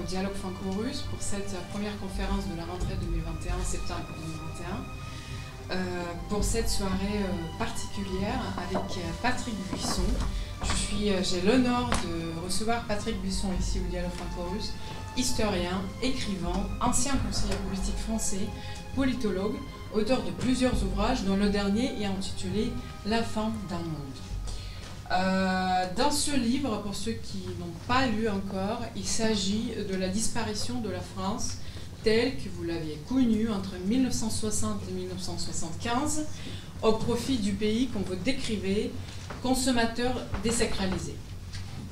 au Dialogue franco-russe pour cette première conférence de la rentrée 2021, septembre 2021. Euh, pour cette soirée euh, particulière avec Patrick Buisson. J'ai l'honneur de recevoir Patrick Buisson ici au Dialogue franco-russe, historien, écrivain, ancien conseiller politique français, politologue, auteur de plusieurs ouvrages, dont le dernier est intitulé La fin d'un monde. Euh, dans ce livre, pour ceux qui n'ont pas lu encore, il s'agit de la disparition de la France telle que vous l'aviez connue entre 1960 et 1975 au profit du pays qu'on vous décrivez, consommateur désacralisé.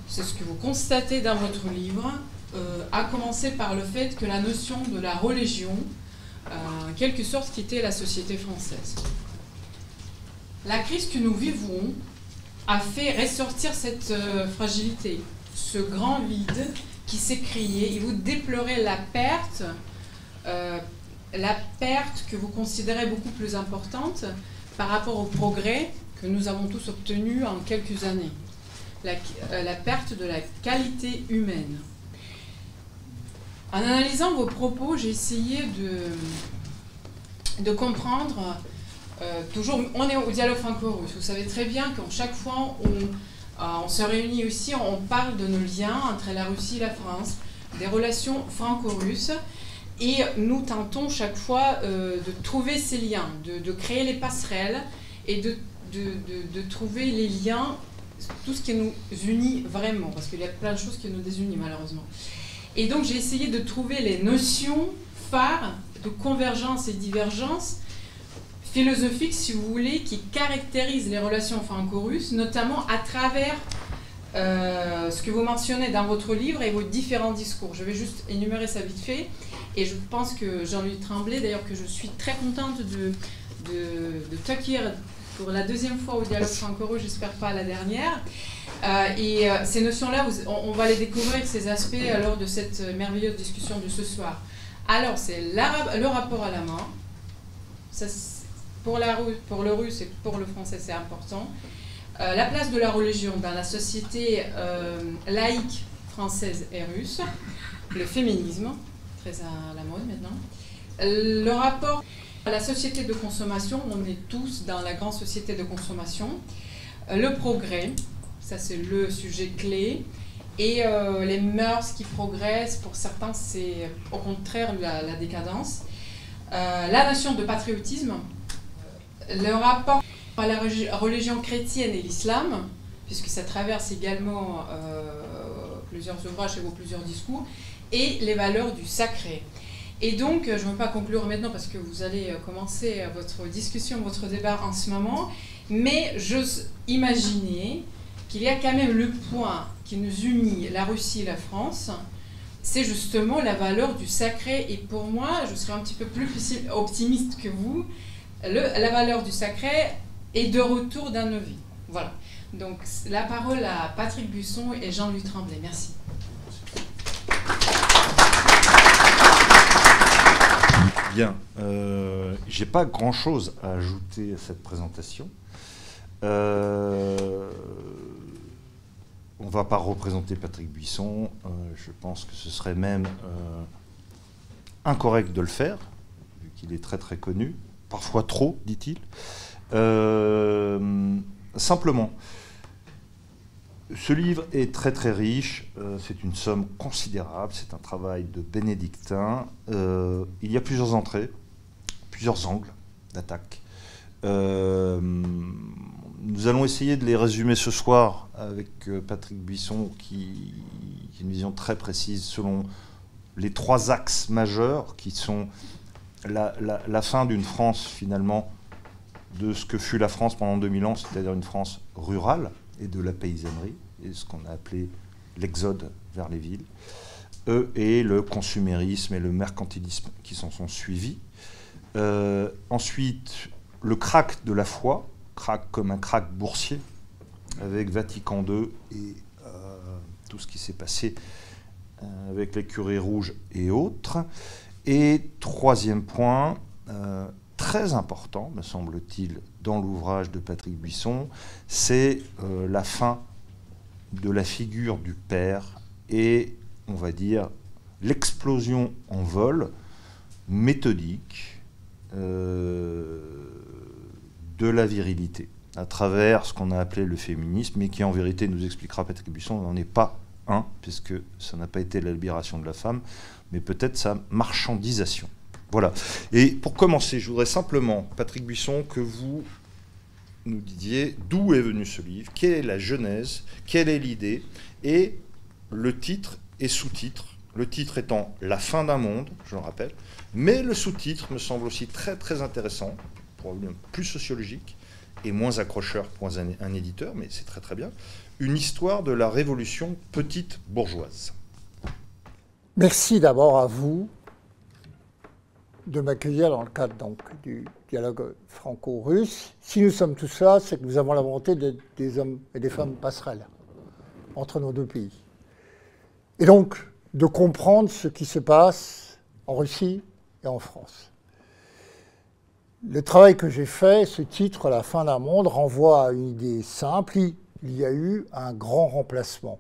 C'est ce que vous constatez dans votre livre, euh, à commencer par le fait que la notion de la religion, euh, en quelque sorte, quittait la société française. La crise que nous vivons a fait ressortir cette euh, fragilité, ce grand vide qui s'est crié. Et vous déplorez la perte, euh, la perte que vous considérez beaucoup plus importante par rapport au progrès que nous avons tous obtenu en quelques années. La, euh, perte de la qualité humaine. En analysant vos propos, j'ai essayé de comprendre euh, toujours, on est au dialogue franco-russe. Vous savez très bien qu'en chaque fois on, euh, on, se réunit aussi, on parle de nos liens entre la Russie et la France, des relations franco-russes. Et nous tentons chaque fois euh, de trouver ces liens, de, créer les passerelles et de, de, trouver les liens, tout ce qui nous unit vraiment, parce qu'il y a plein de choses qui nous désunissent malheureusement. Et donc j'ai essayé de trouver les notions phares de convergence et divergence philosophique, si vous voulez, qui caractérise les relations franco-russes, notamment à travers euh, ce que vous mentionnez dans votre livre et vos différents discours. Je vais juste énumérer ça vite fait. Et je pense que Jean-Louis Tremblay, d'ailleurs, que je suis très contente de, de, de pour la deuxième fois au dialogue franco-russe, j'espère pas la dernière. Euh, et euh, ces notions-là, on, va les découvrir, ces aspects, lors de cette merveilleuse discussion de ce soir. Alors, c'est le rapport à la main. Pour, la, pour le russe et pour le français, c'est important. Euh, la place de la religion dans la société euh, laïque française et russe, le féminisme, très à la mode maintenant, le rapport à la société de consommation, on est tous dans la grande société de consommation, euh, le progrès, ça c'est le sujet clé, et les mœurs qui progressent, pour certains c'est au contraire la décadence, la notion de patriotisme, le rapport à la religion chrétienne et l'islam, puisque ça traverse également euh, plusieurs ouvrages et vos plusieurs discours, et les valeurs du sacré. Et donc, je ne veux pas conclure maintenant parce que vous allez commencer votre discussion, votre débat en ce moment, mais j'ose imaginer qu'il y a quand même le point qui nous unit, la Russie et la France, c'est justement la valeur du sacré. Et pour moi, je serais un petit peu plus optimiste que vous, la valeur du sacré est de retour dans nos vies. Voilà. Donc la parole à Patrick Busson et Jean-Louis Tremblay. Merci. Bien. Euh, J'ai pas grand-chose à ajouter à cette présentation. Euh, on ne va pas représenter Patrick Buisson. Euh, je pense que ce serait même euh, incorrect de le faire, vu qu'il est très très connu parfois trop, dit-il. Euh, simplement, ce livre est très très riche, euh, c'est une somme considérable, c'est un travail de bénédictin. Euh, il y a plusieurs entrées, plusieurs angles d'attaque. nous allons essayer de les résumer ce soir avec Patrick Buisson qui, qui, a une vision très précise selon les trois axes majeurs qui sont la, fin d'une France finalement de ce que fut la France pendant 2000 ans, c'est-à-dire une France rurale et de la paysannerie, et ce qu'on a appelé l'exode vers les villes, et le consumérisme et le mercantilisme qui s'en sont suivis. Euh, ensuite, le crack de la foi, crack comme un crack boursier, avec Vatican II et euh, tout ce qui s'est passé euh, avec les curés rouges et autres. Et troisième point, euh, très important, me semble-t-il, dans l'ouvrage de Patrick Buisson, c'est euh, la fin de la figure du père et, on va dire, l'explosion en vol méthodique euh, de la virilité à travers ce qu'on a appelé le féminisme, mais qui en vérité nous expliquera Patrick Buisson, n'en est pas un, puisque ça n'a pas été la libération de la femme, mais peut-être sa marchandisation. Voilà. Et pour commencer, je voudrais simplement, Patrick Buisson, que vous nous disiez d'où est venu ce livre, quelle est la genèse, quelle est l'idée, et le titre et sous-titre. Le titre étant La fin d'un monde, je le rappelle, mais le sous-titre me semble aussi très très intéressant, probablement plus sociologique et moins accrocheur pour un, un éditeur, mais c'est très très bien. Une histoire de la révolution petite bourgeoise. Merci d'abord à vous de m'accueillir dans le cadre donc, du dialogue franco-russe. Si nous sommes tous là, c'est que nous avons la volonté d'être des hommes et des femmes passerelles entre nos deux pays. Et donc, de comprendre ce qui se passe en Russie et en France. Le travail que j'ai fait, ce titre, La fin d'un monde, renvoie à une idée simple. Il y a eu un grand remplacement.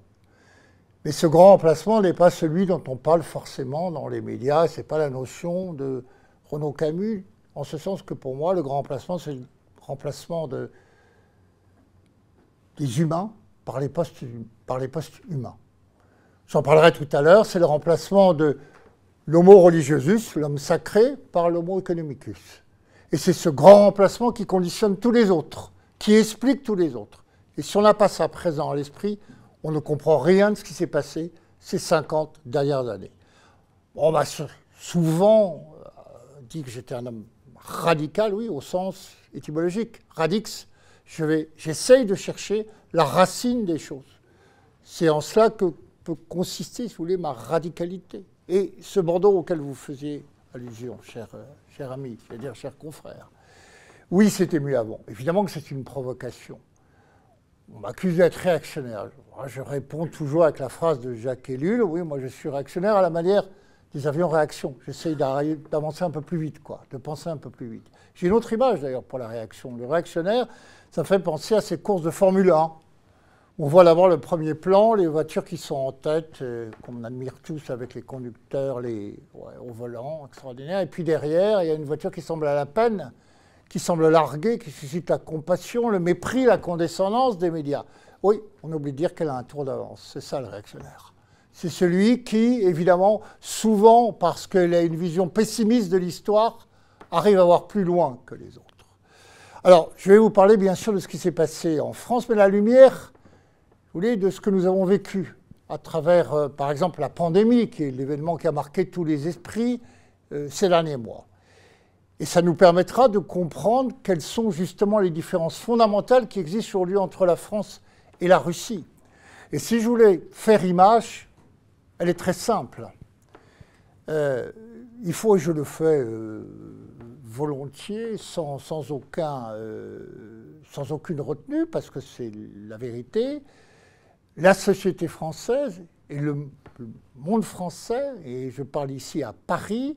Mais ce grand remplacement n'est pas celui dont on parle forcément dans les médias. Ce n'est pas la notion de Renaud Camus, en ce sens que pour moi, le grand remplacement, c'est le remplacement de, des humains par les postes, par les postes humains. J'en parlerai tout à l'heure, c'est le remplacement de l'homo religiosus, l'homme sacré, par l'homo economicus. Et c'est ce grand remplacement qui conditionne tous les autres, qui explique tous les autres. Et si on n'a pas ça présent à l'esprit, on ne comprend rien de ce qui s'est passé ces 50 dernières années. On m'a souvent dit que j'étais un homme radical, oui, au sens étymologique. Radix, j'essaye de chercher la racine des choses. C'est en cela que peut consister, si vous voulez, ma radicalité. Et ce Bordeaux auquel vous faisiez allusion, cher, euh, cher ami, c'est-à-dire cher confrère, oui, c'était mieux avant. Évidemment que c'est une provocation. On m'accuse d'être réactionnaire. Je réponds toujours avec la phrase de Jacques Ellul, oui, moi je suis réactionnaire à la manière des avions réaction. J'essaye d'avancer un peu plus vite, quoi, de penser un peu plus vite. J'ai une autre image d'ailleurs pour la réaction. Le réactionnaire, ça fait penser à ces courses de Formule 1. On voit d'abord le premier plan, les voitures qui sont en tête, euh, qu'on admire tous avec les conducteurs, les au volant, extraordinaire. Et puis derrière, il y a une voiture qui semble à la peine, qui semble larguer, qui suscite la compassion, le mépris, la condescendance des médias. Oui, on oublie de dire qu'elle a un tour d'avance. C'est ça le réactionnaire c'est celui qui, évidemment, souvent, parce qu'il a une vision pessimiste de l'histoire, arrive à voir plus loin que les autres. Alors, je vais vous parler bien sûr de ce qui s'est passé en France, mais la lumière, vous voulez, de ce que nous avons vécu à travers, euh, par exemple, la pandémie, qui est l'événement qui a marqué tous les esprits euh, ces derniers mois. Et ça nous permettra de comprendre quelles sont justement les différences fondamentales qui existent aujourd'hui entre la France et la Russie. Et si je voulais faire image, elle est très simple. Euh, il faut, et je le fais euh, volontiers, sans, aucun, euh, sans aucune retenue, parce que c'est la vérité, la société française et le, monde français, et je parle ici à Paris,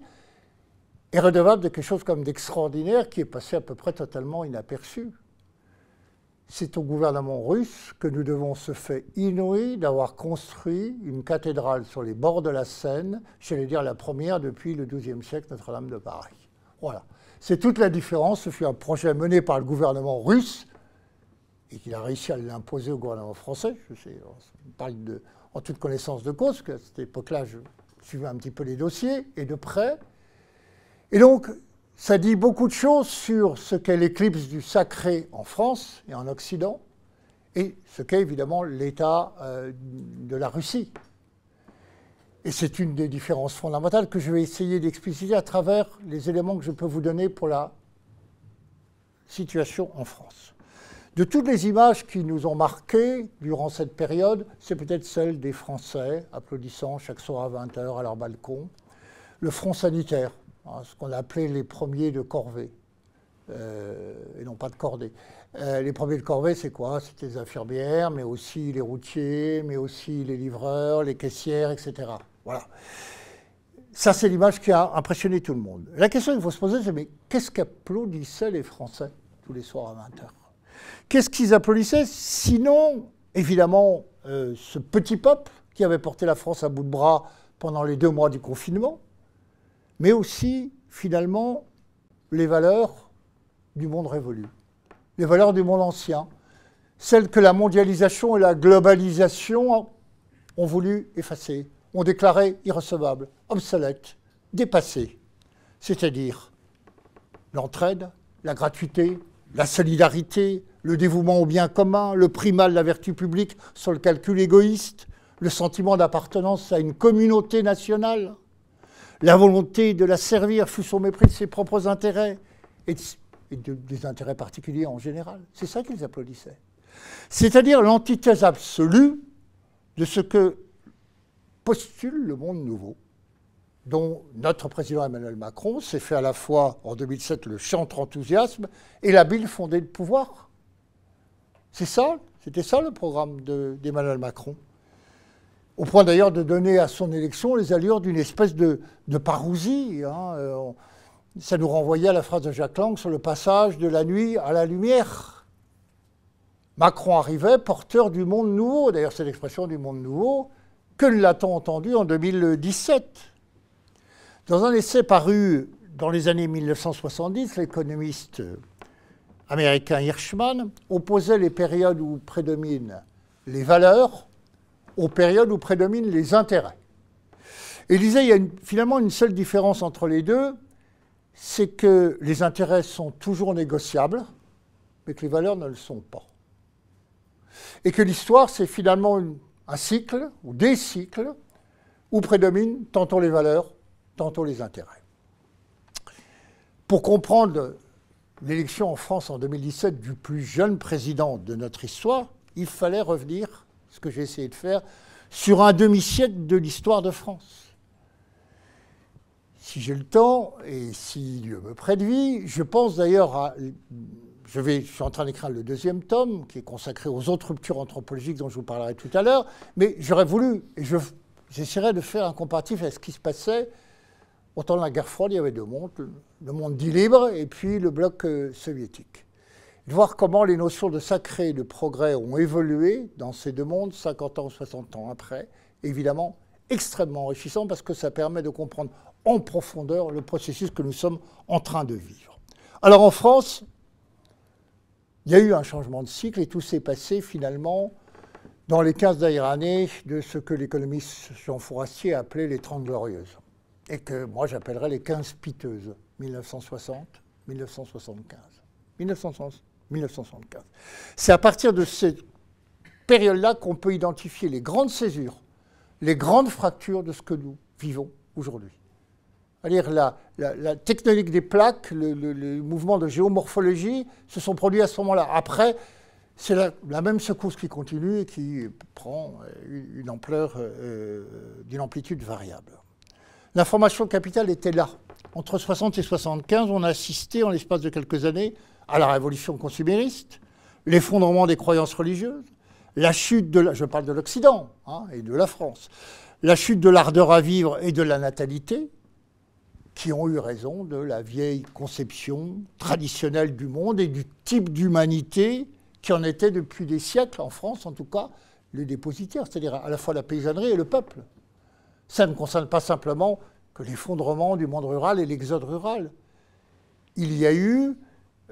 est redevable de quelque chose comme d'extraordinaire qui est passé à peu près totalement inaperçu c'est au gouvernement russe que nous devons ce fait inouï d'avoir construit une cathédrale sur les bords de la Seine, j'allais dire la première depuis le XIIe siècle, Notre-Dame de Paris. Voilà. C'est toute la différence. Ce fut un projet mené par le gouvernement russe et qu'il a réussi à l'imposer au gouvernement français. Je sais, on parle de, en toute connaissance de cause, parce qu'à cette époque-là, je suivais un petit peu les dossiers et de près. Et donc, ça dit beaucoup de choses sur ce qu'est l'éclipse du sacré en France et en Occident, et ce qu'est évidemment l'état euh, de la Russie. Et c'est une des différences fondamentales que je vais essayer d'expliciter à travers les éléments que je peux vous donner pour la situation en France. De toutes les images qui nous ont marquées durant cette période, c'est peut-être celle des Français applaudissant chaque soir à 20h à leur balcon, le front sanitaire, Hein, ce qu'on appelait les premiers de corvée, euh, et non pas de cordée. Euh, les premiers de corvée, c'est quoi? C'était les infirmières, mais aussi les routiers, mais aussi les livreurs, les caissières, etc. Voilà. Ça, c'est l'image qui a impressionné tout le monde. La question qu'il faut se poser, c'est mais qu'est-ce qu'applaudissaient les Français tous les soirs à 20h Qu'est-ce qu'ils applaudissaient? Sinon, évidemment, euh, ce petit peuple qui avait porté la France à bout de bras pendant les deux mois du confinement, mais aussi, finalement, les valeurs du monde révolu, les valeurs du monde ancien, celles que la mondialisation et la globalisation ont voulu effacer, ont déclaré irrecevables, obsolètes, dépassées, c'est-à-dire l'entraide, la gratuité, la solidarité, le dévouement au bien commun, le primat de la vertu publique sur le calcul égoïste, le sentiment d'appartenance à une communauté nationale, la volonté de la servir fut son mépris de ses propres intérêts et, des intérêts particuliers en général. C'est ça qu'ils applaudissaient. C'est-à-dire l'antithèse absolue de ce que postule le monde nouveau, dont notre président Emmanuel Macron s'est fait à la fois en 2007 le chantre enthousiasme et la bille fondée de pouvoir. C'est ça, c'était ça le programme d'Emmanuel Macron? Au point d'ailleurs de donner à son élection les allures d'une espèce de, parousie. Hein. Euh, ça nous renvoyait à la phrase de Jacques Lang sur le passage de la nuit à la lumière. Macron arrivait porteur du monde nouveau. D'ailleurs, c'est l'expression du monde nouveau. Que l'a-t-on entendu en 2017 Dans un essai paru dans les années 1970, l'économiste américain Hirschman opposait les périodes où prédominent les valeurs aux périodes où prédominent les intérêts. Et disait, il y a finalement une seule différence entre les deux, c'est que les intérêts sont toujours négociables, mais que les valeurs ne le sont pas. Et que l'histoire, c'est finalement un cycle, ou des cycles, où prédominent tantôt les valeurs, tantôt les intérêts. Pour comprendre l'élection en France en 2017 du plus jeune président de notre histoire, il fallait revenir, ce que j'ai essayé de faire, sur un demi-siècle de l'histoire de France. Si j'ai le temps, et si Dieu me prête vie, je pense d'ailleurs à... Je, suis en train d'écrire le deuxième tome, qui est consacré aux autres ruptures anthropologiques dont je vous parlerai tout à l'heure, mais j'aurais voulu, et j'essaierai de faire un comparatif avec ce qui se passait au temps de la guerre froide, il y avait deux mondes, le monde dit libre et puis le bloc euh, soviétique. De voir comment les notions de sacré et de progrès ont évolué dans ces deux mondes 50 ans ou 60 ans après, évidemment extrêmement enrichissant parce que ça permet de comprendre en profondeur le processus que nous sommes en train de vivre. Alors en France, il y a eu un changement de cycle et tout s'est passé finalement dans les 15 dernières années de ce que l'économiste Jean Fourastier appelait les Trente Glorieuses et que moi j'appellerais les 15 piteuses, 1960, 1975. 1975. C'est à partir de cette période-là qu'on peut identifier les grandes césures, les grandes fractures de ce que nous vivons aujourd'hui. C'est-à-dire la, la, technique des plaques, le, mouvement de géomorphologie se sont produits à ce moment-là. Après, c'est la, même secousse qui continue et qui prend une ampleur euh, d'une amplitude variable. L'information capitale était là. Entre 60 et 75, on a assisté en l'espace de quelques années à la révolution consumériste, l'effondrement des croyances religieuses, la chute de la, je parle de l'Occident hein, et de la France, la chute de l'ardeur à vivre et de la natalité, qui ont eu raison de la vieille conception traditionnelle du monde et du type d'humanité qui en était depuis des siècles, en France en tout cas, le dépositaire, c'est-à-dire à la fois la paysannerie et le peuple. Ça ne concerne pas simplement que l'effondrement du monde rural et l'exode rural. Il y a eu,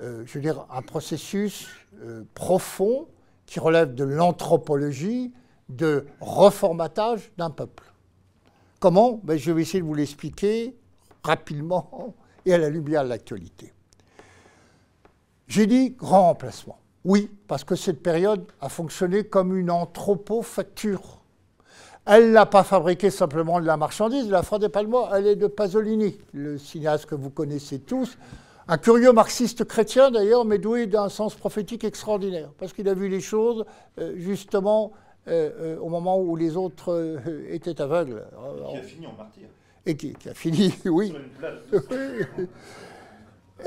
euh, je veux dire, un processus euh, profond qui relève de l'anthropologie, de reformatage d'un peuple. Comment? Ben, Je vais essayer de vous l'expliquer rapidement et à la lumière de l'actualité. J'ai dit grand remplacement. Oui, parce que cette période a fonctionné comme une anthropofacture. Elle n'a pas fabriqué simplement de la marchandise, la Fra des Palmois, elle est de Pasolini, le cinéaste que vous connaissez tous. Un curieux marxiste chrétien d'ailleurs, mais doué d'un sens prophétique extraordinaire, parce qu'il a vu les choses euh, justement euh, euh, au moment où les autres étaient aveugles. Qui a fini en martyr. Et qui, qui a fini, oui.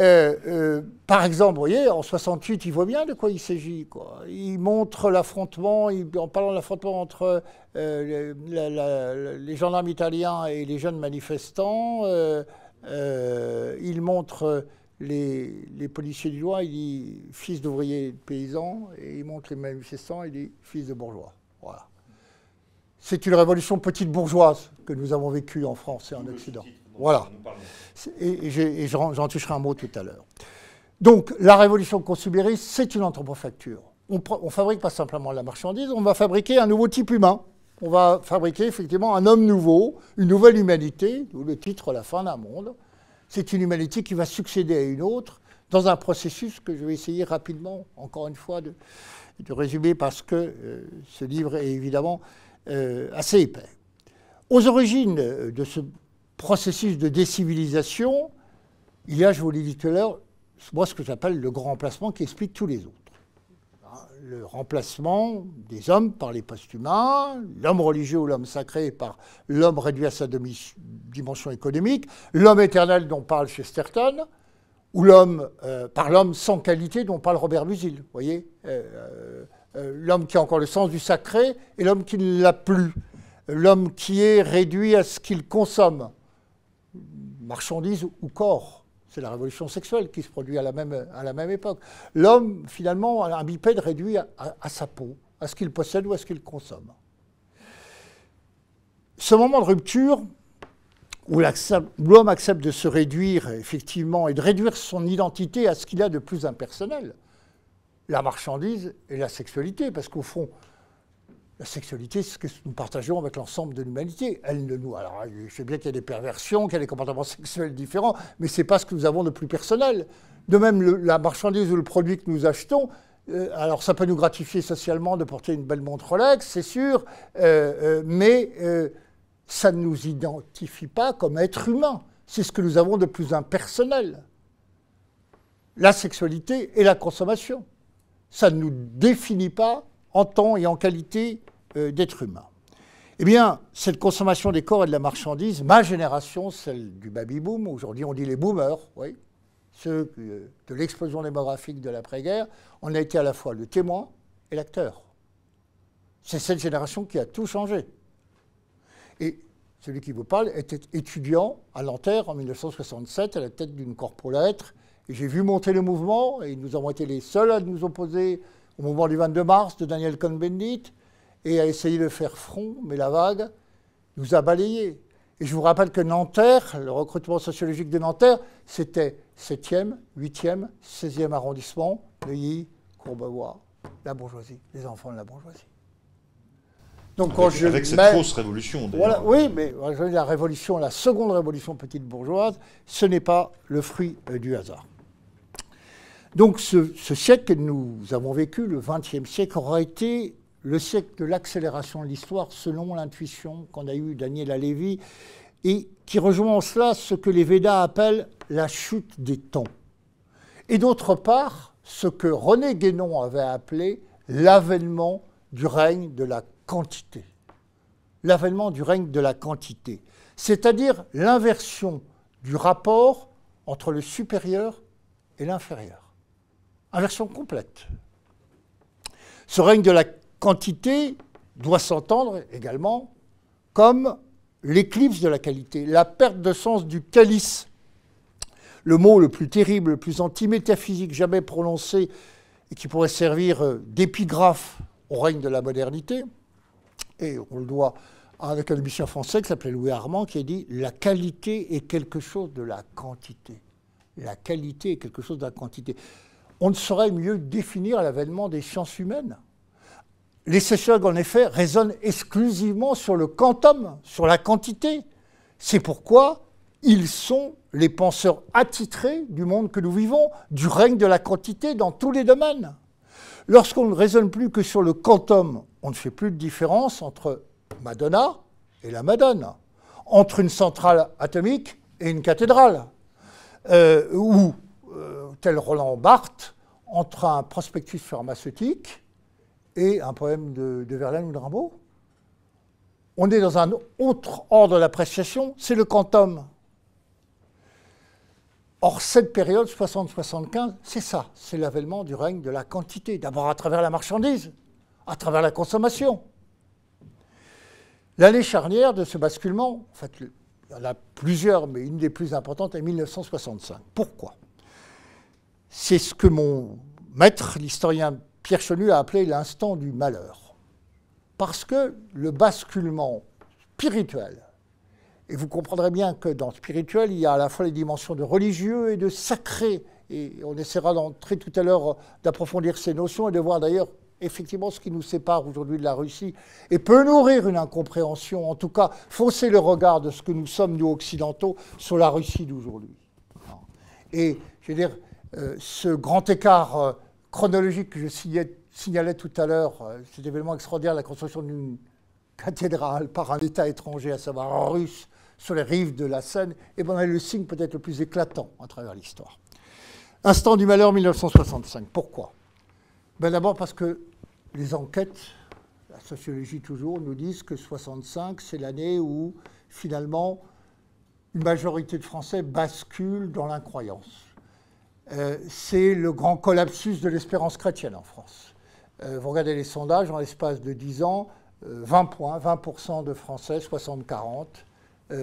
Euh, euh, par exemple, vous voyez, en 68, il voit bien de quoi il s'agit. Il montre l'affrontement, en parlant de l'affrontement entre euh, les gendarmes italiens et les jeunes manifestants, il montre les, les, policiers du loin, il dit fils d'ouvriers paysans, et il montre les manifestants, il dit fils de bourgeois. Voilà. c'est une révolution petite bourgeoise que nous avons vécue en France et en Occident. Voilà. Et, j'en toucherai un mot tout à l'heure. Donc, la révolution consumériste, c'est une anthropofacture. On ne fabrique pas simplement la marchandise, on va fabriquer un nouveau type humain. On va fabriquer effectivement un homme nouveau, une nouvelle humanité, d'où le titre La fin d'un monde. C'est une humanité qui va succéder à une autre dans un processus que je vais essayer rapidement, encore une fois, de, résumer parce que euh, ce livre est évidemment euh, assez épais. Aux origines de ce processus de décivilisation, il y a, je vous l'ai dit tout à l'heure, moi ce que j'appelle le grand remplacement qui explique tous les autres. Le remplacement des hommes par les post-humains, l'homme religieux ou l'homme sacré par l'homme réduit à sa dimension économique, l'homme éternel dont parle Chesterton, ou euh, par l'homme sans qualité dont parle Robert Musil. Vous voyez euh, euh, L'homme qui a encore le sens du sacré et l'homme qui ne l'a plus. L'homme qui est réduit à ce qu'il consomme, marchandise ou corps. C'est la révolution sexuelle qui se produit à la même, à époque. L'homme, finalement, un bipède réduit à, sa peau, à ce qu'il possède ou à ce qu'il consomme. Ce moment de rupture, où l'homme accepte de se réduire, effectivement, et de réduire son identité à ce qu'il a de plus impersonnel, la marchandise et la sexualité, parce qu'au fond, la sexualité, c'est ce que nous partageons avec l'ensemble de l'humanité. Elle ne nous. Alors, je sais bien qu'il y a des perversions, qu'il y a des comportements sexuels différents, mais ce n'est pas ce que nous avons de plus personnel. De même, la marchandise ou le produit que nous achetons, euh, alors ça peut nous gratifier socialement de porter une belle montre Rolex, c'est sûr, euh, euh, mais ça ne nous identifie pas comme être humain. C'est ce que nous avons de plus impersonnel. La sexualité et la consommation. Ça ne nous définit pas en temps et en qualité euh, d'être humain. Eh bien, cette consommation des corps et de la marchandise, ma génération, celle du baby-boom, aujourd'hui on dit les boomers, oui, ceux euh, de l'explosion démographique de l'après-guerre, on a été à la fois le témoin et l'acteur. C'est cette génération qui a tout changé. Et celui qui vous parle était étudiant à Nanterre en 1967 à la tête d'une corpo-lettre. Et j'ai vu monter le mouvement, et nous avons été les seuls à nous opposer au mouvement du 22 mars de Daniel Cohn-Bendit et a essayé de faire front, mais la vague nous a balayés. Et je vous rappelle que Nanterre, le recrutement sociologique de Nanterre, c'était 7e, 8e, 16e arrondissement, Neuilly, Courbevoie, la bourgeoisie, les enfants de la bourgeoisie. Donc, avec, je avec cette fausse révolution. Voilà, oui, mais la révolution, la seconde révolution petite bourgeoise, ce n'est pas le fruit euh, du hasard. Donc ce, siècle que nous avons vécu, le XXe siècle, aura été le siècle de l'accélération de l'histoire selon l'intuition qu'on a eue Daniel Alévi et qui rejoint en cela ce que les Védas appellent la chute des temps. Et d'autre part, ce que René Guénon avait appelé l'avènement du règne de la quantité. L'avènement du règne de la quantité, c'est-à-dire l'inversion du rapport entre le supérieur et l'inférieur. Inversion complète. Ce règne de la quantité doit s'entendre également comme l'éclipse de la qualité, la perte de sens du calice. Le mot le plus terrible, le plus antimétaphysique jamais prononcé et qui pourrait servir euh, d'épigraphe au règne de la modernité. Et on le doit avec un musicien français qui s'appelait Louis Armand qui a dit La qualité est quelque chose de la quantité. La qualité est quelque chose de la quantité on ne saurait mieux définir l'avènement des sciences humaines. Les sociologues, en effet, raisonnent exclusivement sur le quantum, sur la quantité. C'est pourquoi ils sont les penseurs attitrés du monde que nous vivons, du règne de la quantité dans tous les domaines. Lorsqu'on ne raisonne plus que sur le quantum, on ne fait plus de différence entre Madonna et la Madone, entre une centrale atomique et une cathédrale, euh, ou tel Roland Barthes, entre un prospectus pharmaceutique et un poème de, Verlaine ou de Rimbaud. On est dans un autre ordre d'appréciation, c'est le quantum. Or, cette période 60-75, c'est ça, c'est l'avènement du règne de la quantité, d'abord à travers la marchandise, à travers la consommation. L'année charnière de ce basculement, en fait, il y en a plusieurs, mais une des plus importantes est 1965. Pourquoi? C'est ce que mon maître, l'historien Pierre Chenu, a appelé l'instant du malheur. Parce que le basculement spirituel, et vous comprendrez bien que dans spirituel, il y a à la fois les dimensions de religieux et de sacré. Et on essaiera d'entrer tout à l'heure, d'approfondir ces notions et de voir d'ailleurs effectivement ce qui nous sépare aujourd'hui de la Russie et peut nourrir une incompréhension, en tout cas fausser le regard de ce que nous sommes, nous occidentaux, sur la Russie d'aujourd'hui. Et je veux dire, euh, ce grand écart euh, chronologique que je signalais, tout à l'heure, euh, cet événement extraordinaire, la construction d'une cathédrale par un État étranger, à savoir en russe, sur les rives de la Seine, et ben, est le signe peut-être le plus éclatant à travers l'histoire. Instant du malheur 1965. Pourquoi? Ben D'abord parce que les enquêtes, la sociologie toujours, nous disent que 65, c'est l'année où finalement une majorité de Français bascule dans l'incroyance. Euh, c'est le grand collapsus de l'espérance chrétienne en France. Euh, vous regardez les sondages, en l'espace de 10 ans, 20 euh, points, 20% de Français, 60-40. c'est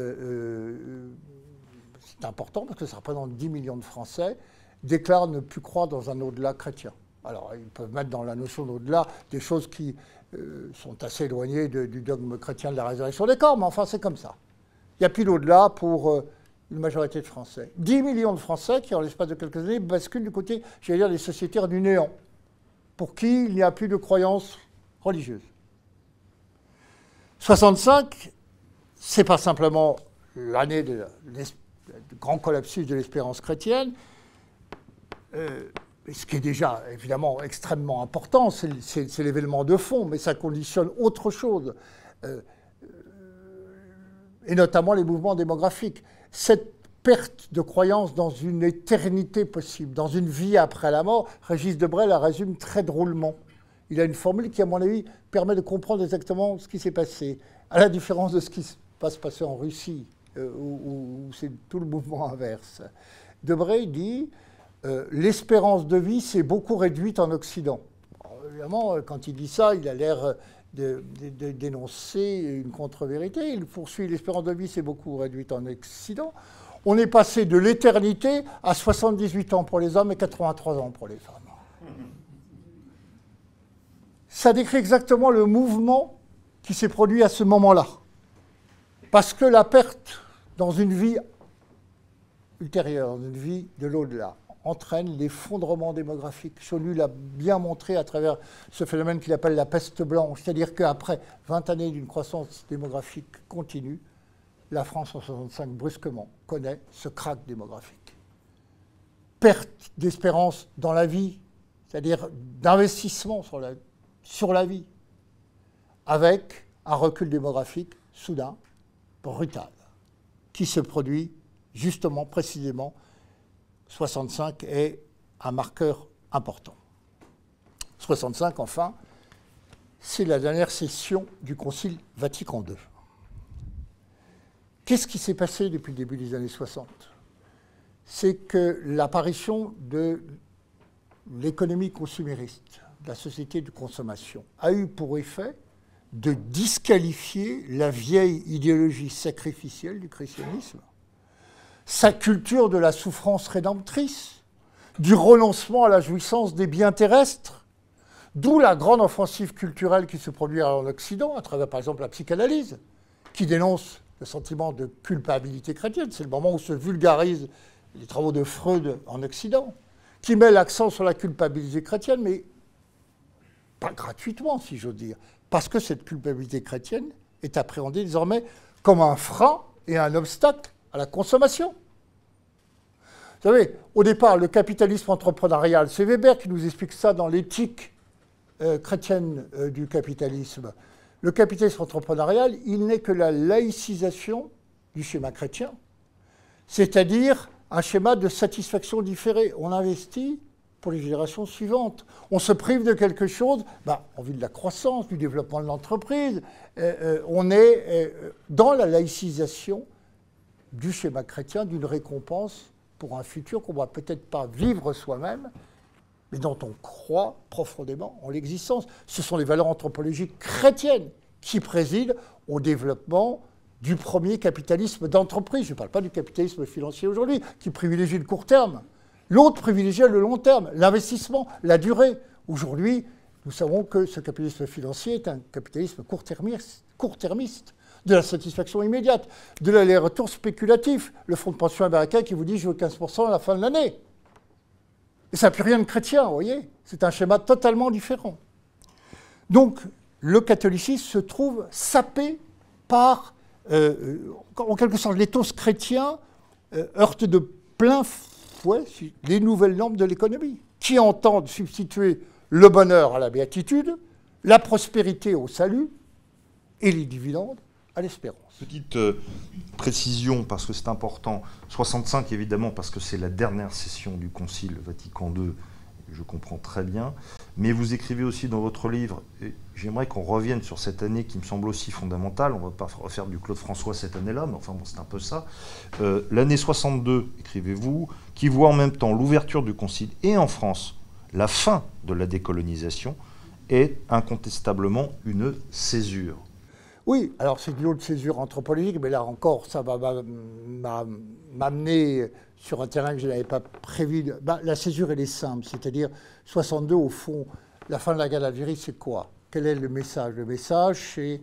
important parce que ça représente 10 millions de Français, déclarent ne plus croire dans un au-delà chrétien. Alors, ils peuvent mettre dans la notion d'au-delà des choses qui sont assez éloignées du dogme chrétien de la résurrection des corps, mais enfin, c'est comme ça. Il n'y a plus d'au-delà pour une majorité de Français. 10 millions de Français qui, en l'espace de quelques années, basculent du côté, j'allais dire, des sociétaires du néant, pour qui il n'y a plus de croyances religieuses. 65, c'est pas simplement l'année du grand collapsus de l'espérance chrétienne. Euh, ce qui est déjà évidemment extrêmement important, c'est l'événement de fond, mais ça conditionne autre chose, euh, et notamment les mouvements démographiques. Cette perte de croyance dans une éternité possible, dans une vie après la mort, Régis Debray la résume très drôlement. Il a une formule qui, à mon avis, permet de comprendre exactement ce qui s'est passé, à la différence de ce qui va se passer en Russie, euh, où c'est tout le mouvement inverse. Debray dit euh, l'espérance de vie s'est beaucoup réduite en Occident. évidemment, euh, quand il dit ça, il a l'air de, dénoncer une contre-vérité. Il poursuit l'espérance de vie s'est beaucoup réduite en Occident. On est passé de l'éternité à 78 ans pour les hommes et 83 ans pour les femmes. Ça décrit exactement le mouvement qui s'est produit à ce moment-là. Parce que la perte dans une vie ultérieure, dans une vie de l'au-delà, entraîne l'effondrement démographique. Chonu l'a bien montré à travers ce phénomène qu'il appelle la peste blanche, c'est-à-dire qu'après 20 années d'une croissance démographique continue, la France en 65 brusquement connaît ce crack démographique. Perte d'espérance dans la vie, c'est-à-dire d'investissement sur la, sur la vie, avec un recul démographique soudain, brutal, qui se produit justement, précisément, 65 est un marqueur important. 65, enfin, c'est la dernière session du Concile Vatican II. Qu'est-ce qui s'est passé depuis le début des années 60 C'est que l'apparition de l'économie consumériste, de la société de consommation, a eu pour effet de disqualifier la vieille idéologie sacrificielle du christianisme sa culture de la souffrance rédemptrice, du renoncement à la jouissance des biens terrestres, d'où la grande offensive culturelle qui se produit en Occident, à travers par exemple la psychanalyse, qui dénonce le sentiment de culpabilité chrétienne. C'est le moment où se vulgarisent les travaux de Freud en Occident, qui met l'accent sur la culpabilité chrétienne, mais pas gratuitement, si j'ose dire, parce que cette culpabilité chrétienne est appréhendée désormais comme un frein et un obstacle à la consommation. Vous savez, au départ, le capitalisme entrepreneurial, c'est Weber qui nous explique ça dans l'éthique euh, chrétienne euh, du capitalisme. Le capitalisme entrepreneurial, il n'est que la laïcisation du schéma chrétien, c'est-à-dire un schéma de satisfaction différée. On investit pour les générations suivantes. On se prive de quelque chose, bah, on vit de la croissance, du développement de l'entreprise. Euh, on est dans la laïcisation du schéma chrétien d'une récompense pour un futur qu'on ne va peut-être pas vivre soi-même, mais dont on croit profondément en l'existence. Ce sont les valeurs anthropologiques chrétiennes qui président au développement du premier capitalisme d'entreprise. Je ne parle pas du capitalisme financier aujourd'hui, qui privilégie le court terme. L'autre privilégie le long terme, l'investissement, la durée. Aujourd'hui, nous savons que ce capitalisme financier est un capitalisme court-termiste, de la satisfaction immédiate, de l'aller-retour spéculatif. Le fonds de pension américain qui vous dit je veux 15% à la fin de l'année. Et ça n'a plus rien de chrétien, vous voyez C'est un schéma totalement différent. Donc, le catholicisme se trouve sapé par, euh, en quelque sorte, l'éthos chrétien euh, heurte de plein fouet les nouvelles normes de l'économie, qui entendent substituer le bonheur à la béatitude, la prospérité au salut et les dividendes l'espérance. Petite euh, précision, parce que c'est important. 65, évidemment, parce que c'est la dernière session du Concile Vatican II, je comprends très bien. Mais vous écrivez aussi dans votre livre, et j'aimerais qu'on revienne sur cette année qui me semble aussi fondamentale. On ne va pas refaire du Claude François cette année-là, mais enfin bon, c'est un peu ça. Euh, l'année 62, écrivez-vous, qui voit en même temps l'ouverture du Concile et en France la fin de la décolonisation, est incontestablement une césure. Oui, alors c'est une autre césure anthropologique, mais là encore, ça va m'amener sur un terrain que je n'avais pas prévu. Bah, la césure, elle est simple, c'est-à-dire 62, au fond, la fin de la guerre d'Algérie, c'est quoi? Quel est le message? Le message, c'est.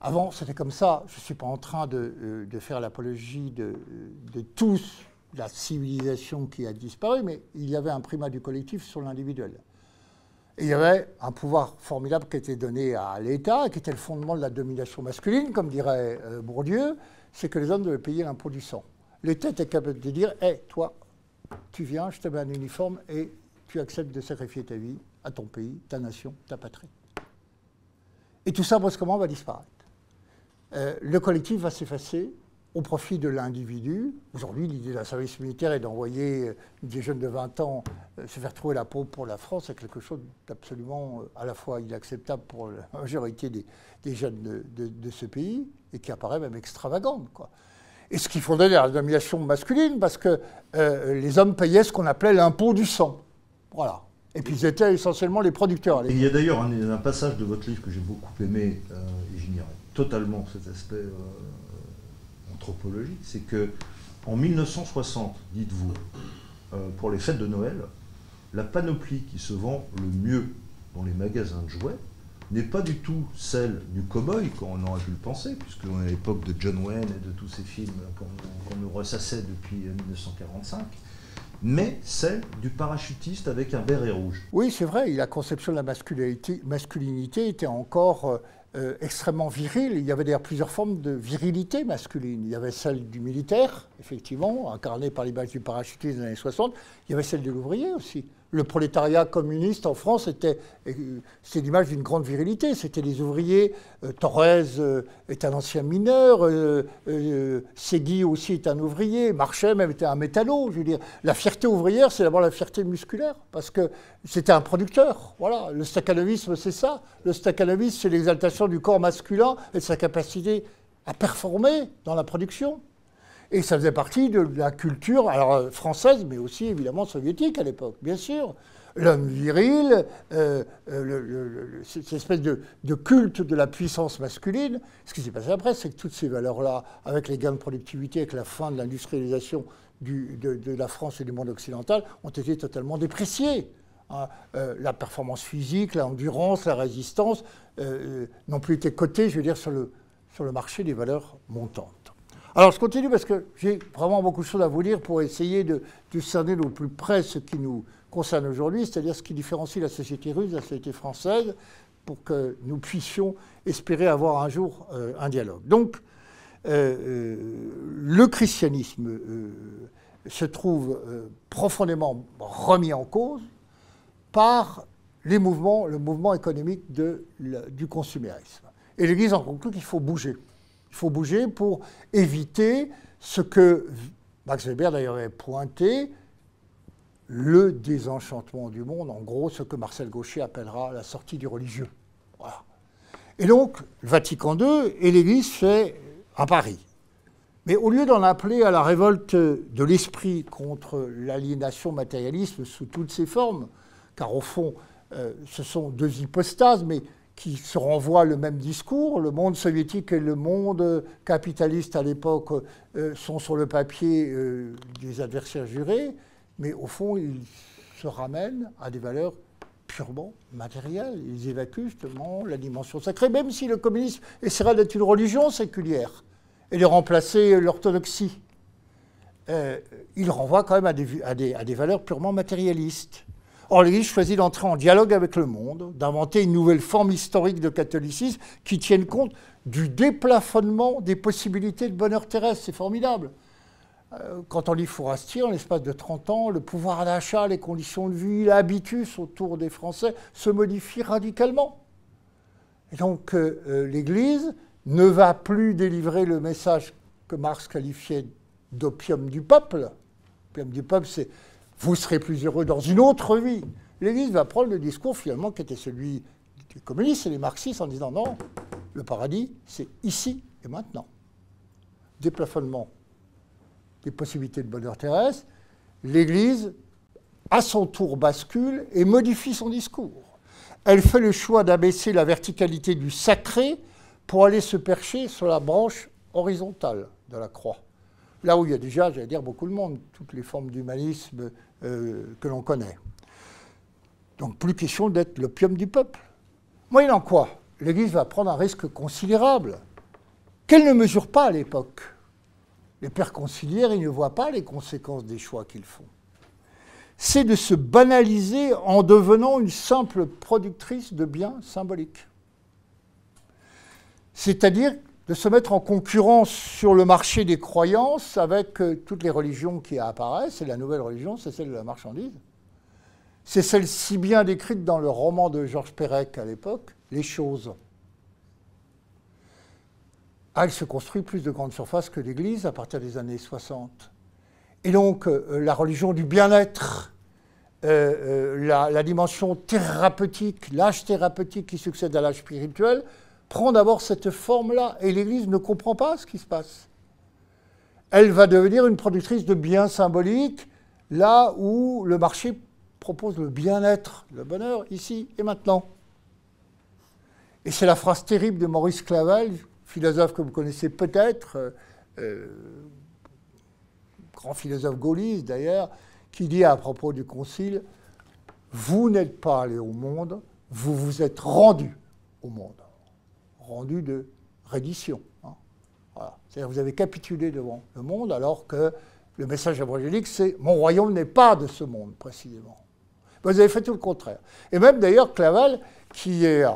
Avant, c'était comme ça. Je ne suis pas en train de, euh, faire l'apologie de, de tous la civilisation qui a disparu, mais il y avait un primat du collectif sur l'individuel il y avait un pouvoir formidable qui était donné à l'État, qui était le fondement de la domination masculine, comme dirait euh, Bourdieu, c'est que les hommes devaient payer l'impôt du sang. L'État était capable de dire Hé, toi, tu viens, je te mets un uniforme et tu acceptes de sacrifier ta vie à ton pays, ta nation, ta patrie. Et tout ça, brusquement, va disparaître. Euh, le collectif va s'effacer, au profit de l'individu. Aujourd'hui, l'idée d'un service militaire est d'envoyer euh, des jeunes de 20 ans euh, se faire trouver la peau pour la France. C'est quelque chose d'absolument euh, à la fois inacceptable pour la majorité des, jeunes de, ce pays et qui apparaît même extravagante. Quoi. Et ce qui fondait la domination masculine, parce que les hommes payaient ce qu'on appelait l'impôt du sang. Voilà. Et puis ils étaient essentiellement les producteurs. il y a d'ailleurs un, passage de votre livre que j'ai beaucoup aimé, et j'ignorais totalement cet aspect c'est que en 1960, dites-vous, euh, pour les fêtes de Noël, la panoplie qui se vend le mieux dans les magasins de jouets n'est pas du tout celle du cow-boy, comme on aurait pu le penser, puisqu'on est à l'époque de John Wayne et de tous ces films qu'on nous ressassait depuis 1945, euh, mais celle du parachutiste avec un béret rouge. Oui, c'est vrai, la conception de la masculinité, masculinité était encore euh, euh, extrêmement viril. Il y avait d'ailleurs plusieurs formes de virilité masculine. Il y avait celle du militaire, effectivement, incarnée par l'image du parachutiste des années 60. Il y avait celle de l'ouvrier aussi le prolétariat communiste en France était, c'est l'image d'une grande virilité. C'était les ouvriers. Euh, Torres euh, est un ancien mineur. Euh, Segui aussi est un ouvrier. Marchais même était un métallo. La fierté ouvrière, c'est d'abord la fierté musculaire parce que c'était un producteur. Voilà, le stakhanovisme, c'est ça. Le stakhanovisme, c'est l'exaltation du corps masculin et de sa capacité à performer dans la production. Et ça faisait partie de la culture euh, française, mais aussi évidemment soviétique à l'époque, bien sûr. L'homme viril, euh, euh, cette espèce de, culte de la puissance masculine. Ce qui s'est passé après, c'est que toutes ces valeurs-là, avec les gains de productivité, avec la fin de l'industrialisation de, la France et du monde occidental, ont été totalement dépréciées. Hein. la performance physique, l'endurance, la résistance n'ont plus été cotées, je veux dire, sur le marché des valeurs montantes. Alors je continue parce que j'ai vraiment beaucoup de choses à vous dire pour essayer de, discerner au plus près ce qui nous concerne aujourd'hui, c'est-à-dire ce qui différencie la société russe de la société française, pour que nous puissions espérer avoir un jour euh, un dialogue. Donc, euh, euh, le christianisme se trouve profondément remis en cause par les mouvements, le mouvement économique de, du consumérisme. Et l'Église en conclut qu'il faut bouger. Il faut bouger pour éviter ce que Max Weber d'ailleurs avait pointé, le désenchantement du monde, en gros ce que Marcel Gaucher appellera la sortie du religieux. Et donc, le Vatican II et l'Église fait à Paris. Mais au lieu d'en appeler à la révolte de l'esprit contre l'aliénation matérialiste sous toutes ses formes, car au fond, euh, ce sont deux hypostases, mais qui se renvoient le même discours. Le monde soviétique et le monde capitaliste à l'époque euh, sont sur le papier des euh, adversaires jurés, mais au fond, ils se ramènent à des valeurs purement matérielle. Ils évacuent justement la dimension sacrée, même si le communisme essaiera d'être une religion séculière et de remplacer l'orthodoxie. Euh, il renvoie quand même des, à des valeurs purement matérialistes. Or, l'Église choisit d'entrer en dialogue avec le monde, d'inventer une nouvelle forme historique de catholicisme qui tienne compte du déplafonnement des possibilités de bonheur terrestre. C'est formidable. Euh, quand on lit Fourastier, en l'espace de 30 ans, le pouvoir d'achat, les conditions de vie, l'habitus autour des Français se modifient radicalement. Et donc euh, euh, l'Église ne va plus délivrer le message que Marx qualifiait d'opium du peuple. L'opium du peuple, c'est vous serez plus heureux dans une autre vie. L'Église va prendre le discours finalement qui était celui des communistes et des marxistes en disant non, le paradis, c'est ici et maintenant. Déplafonnement des possibilités de bonheur terrestre, l'Église, à son tour, bascule et modifie son discours. Elle fait le choix d'abaisser la verticalité du sacré pour aller se percher sur la branche horizontale de la croix. Là où il y a déjà, j'allais dire, beaucoup de monde, toutes les formes d'humanisme euh, que l'on connaît. Donc plus question d'être l'opium du peuple. Moyennant quoi, l'Église va prendre un risque considérable qu'elle ne mesure pas à l'époque. Les pères conciliaires, ils ne voient pas les conséquences des choix qu'ils font. C'est de se banaliser en devenant une simple productrice de biens symboliques. C'est-à-dire de se mettre en concurrence sur le marché des croyances avec euh, toutes les religions qui apparaissent. Et la nouvelle religion, c'est celle de la marchandise. C'est celle si bien décrite dans le roman de Georges Perec à l'époque, Les choses. Ah, elle se construit plus de grandes surfaces que l'Église à partir des années 60. Et donc, euh, la religion du bien-être, euh, la, dimension thérapeutique, l'âge thérapeutique qui succède à l'âge spirituel, prend d'abord cette forme-là. Et l'Église ne comprend pas ce qui se passe. Elle va devenir une productrice de biens symboliques, là où le marché propose le bien-être, le bonheur, ici et maintenant. Et c'est la phrase terrible de Maurice Clavel, philosophe que vous connaissez peut-être, euh, euh, grand philosophe gaulliste d'ailleurs, qui dit à propos du Concile, vous n'êtes pas allé au monde, vous vous êtes rendu au monde. Rendu de reddition. Hein. C'est-à-dire vous avez capitulé devant le monde alors que le message évangélique, c'est mon royaume n'est pas de ce monde, précisément. Vous avez fait tout le contraire. Et même d'ailleurs Clavel, qui est, euh,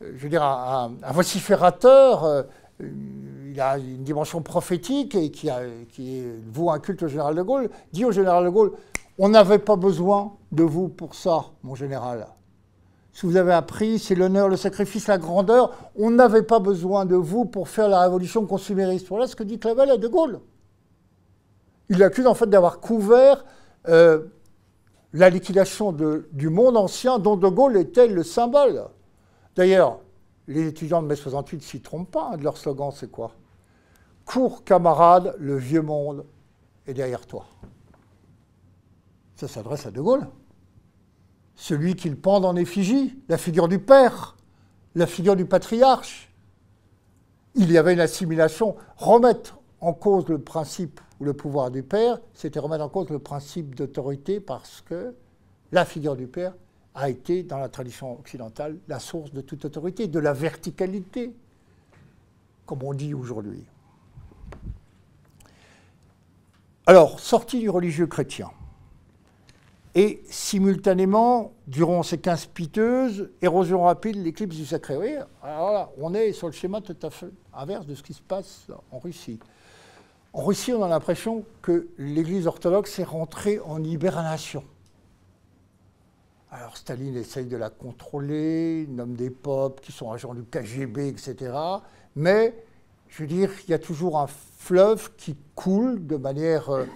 je veux dire, un, vociférateur, il a une dimension prophétique et qui, a, qui vaut un culte au général de Gaulle, dit au général de Gaulle On n'avait pas besoin de vous pour ça, mon général. Si vous avez appris, c'est l'honneur, le sacrifice, la grandeur. On n'avait pas besoin de vous pour faire la révolution consumériste. Voilà ce que dit Clavel à De Gaulle. Il l'accuse en fait d'avoir couvert euh, la liquidation du monde ancien dont De Gaulle était le symbole. D'ailleurs, les étudiants de mai 68 ne s'y trompent pas. Hein, de leur slogan, c'est quoi? Cours, camarade, le vieux monde est derrière toi. Ça s'adresse à De Gaulle. Celui qu'il pend en effigie, la figure du père, la figure du patriarche. Il y avait une assimilation. Remettre en cause le principe ou le pouvoir du père, c'était remettre en cause le principe d'autorité parce que la figure du père a été, dans la tradition occidentale, la source de toute autorité, de la verticalité, comme on dit aujourd'hui. Alors, sortie du religieux chrétien, et simultanément, durant ces 15 piteuses, érosion rapide, l'éclipse du sacré. Oui, alors là, on est sur le schéma tout à fait inverse de ce qui se passe en Russie. En Russie, on a l'impression que l'Église orthodoxe est rentrée en hibernation. Alors Staline essaye de la contrôler, nomme des popes qui sont agents du KGB, etc. Mais, je veux dire, il y a toujours un fleuve qui coule de manière, euh,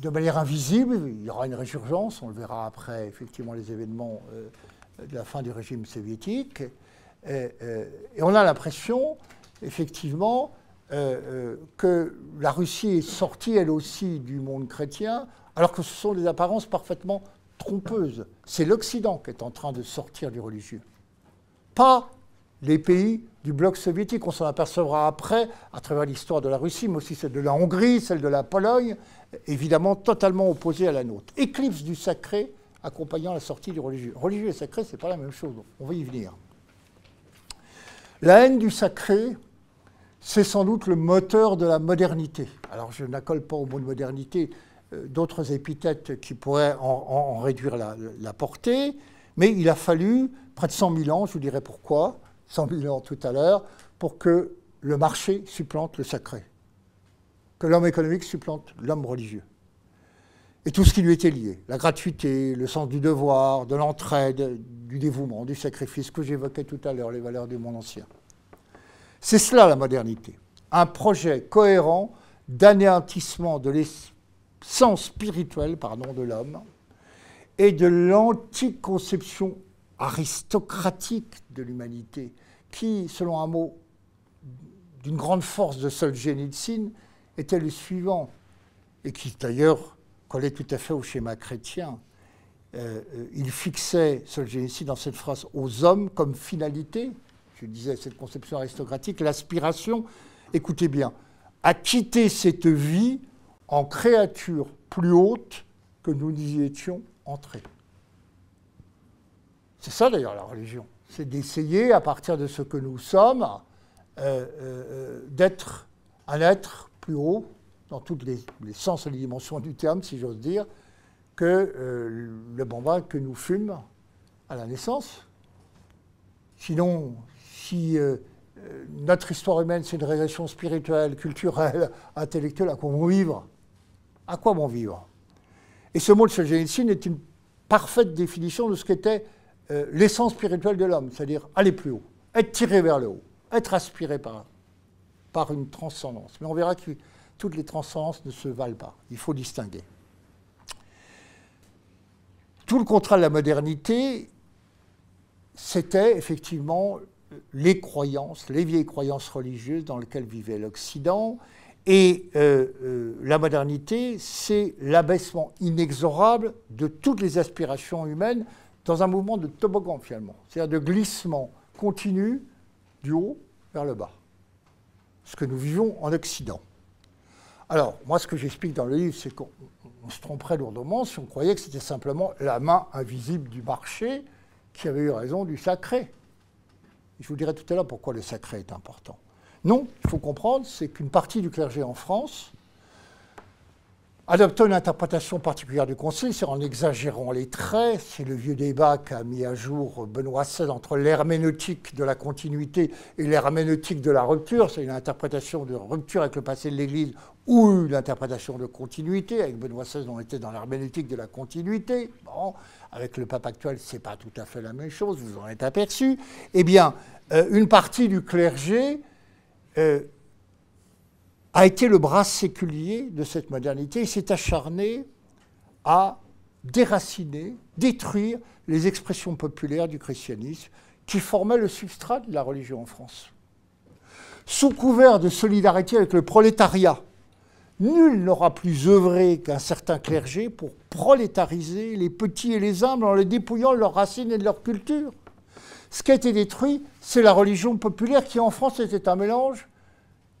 de manière invisible. Il y aura une résurgence, on le verra après, effectivement, les événements euh, de la fin du régime soviétique. Et, euh, on a l'impression, effectivement, que la Russie est sortie, elle aussi, du monde chrétien, alors que ce sont des apparences parfaitement trompeuse. C'est l'Occident qui est en train de sortir du religieux. Pas les pays du bloc soviétique. On s'en apercevra après à travers l'histoire de la Russie, mais aussi celle de la Hongrie, celle de la Pologne, évidemment totalement opposée à la nôtre. Éclipse du sacré accompagnant la sortie du religieux. Religieux et sacré, ce n'est pas la même chose, on va y venir. La haine du sacré, c'est sans doute le moteur de la modernité. Alors je n'accole pas au mot de modernité euh, d'autres épithètes qui pourraient en, réduire la, portée, mais il a fallu près de 100 000 ans, je vous dirai pourquoi, 100 000 ans tout à l'heure, pour que le marché supplante le sacré, que l'homme économique supplante l'homme religieux. Et tout ce qui lui était lié, la gratuité, le sens du devoir, de l'entraide, du dévouement, du sacrifice que j'évoquais tout à l'heure, les valeurs du monde ancien. C'est cela la modernité. Un projet cohérent d'anéantissement de l'essence spirituelle pardon, de l'homme et de l'antique conception aristocratique de l'humanité, qui, selon un mot d'une grande force de Solzhenitsyn, était le suivant, et qui d'ailleurs collait tout à fait au schéma chrétien. Euh, euh, il fixait Solzhenitsyn dans cette phrase aux hommes comme finalité, je disais cette conception aristocratique, l'aspiration, écoutez bien, à quitter cette vie en créature plus haute que nous y étions entrés. C'est ça d'ailleurs la religion, c'est d'essayer à partir de ce que nous sommes euh, d'être un être plus haut dans tous les, sens et les dimensions du terme, si j'ose dire, que euh, le bambin que nous fûmes à la naissance. Sinon, si euh, euh, notre histoire humaine, c'est une régression spirituelle, culturelle, intellectuelle, à quoi bon vivre? À quoi bon vivre? Et ce mot de Solzhenitsyn est une parfaite définition de ce qu'était l'essence spirituelle de l'homme, c'est-à-dire aller plus haut, être tiré vers le haut, être aspiré par, par une transcendance. Mais on verra que toutes les transcendances ne se valent pas. Il faut distinguer. Tout le contrat de la modernité, c'était effectivement les croyances, les vieilles croyances religieuses dans lesquelles vivait l'Occident. Et euh, euh, la modernité, c'est l'abaissement inexorable de toutes les aspirations humaines dans un mouvement de toboggan finalement, c'est-à-dire de glissement continu du haut vers le bas. Ce que nous vivons en Occident. Alors, moi, ce que j'explique dans le livre, c'est qu'on se tromperait lourdement si on croyait que c'était simplement la main invisible du marché qui avait eu raison du sacré. je vous dirai tout à l'heure pourquoi le sacré est important. Non, il faut comprendre, c'est qu'une partie du clergé en France adoptant une interprétation particulière du Concile, c'est en exagérant les traits, c'est le vieux débat qu'a mis à jour Benoît XVI entre l'herméneutique de la continuité et l'herméneutique de la rupture, c'est une interprétation de rupture avec le passé de l'Église ou une interprétation de continuité, avec Benoît XVI on était dans l'herméneutique de la continuité, bon, avec le pape actuel c'est pas tout à fait la même chose, vous en êtes aperçu, eh bien, euh, une partie du clergé euh, a été le bras séculier de cette modernité. Il s'est acharné à déraciner, détruire les expressions populaires du christianisme qui formaient le substrat de la religion en France. Sous couvert de solidarité avec le prolétariat, nul n'aura plus œuvré qu'un certain clergé pour prolétariser les petits et les humbles en les dépouillant de leurs racines et de leur culture. Ce qui a été détruit, c'est la religion populaire qui en France était un mélange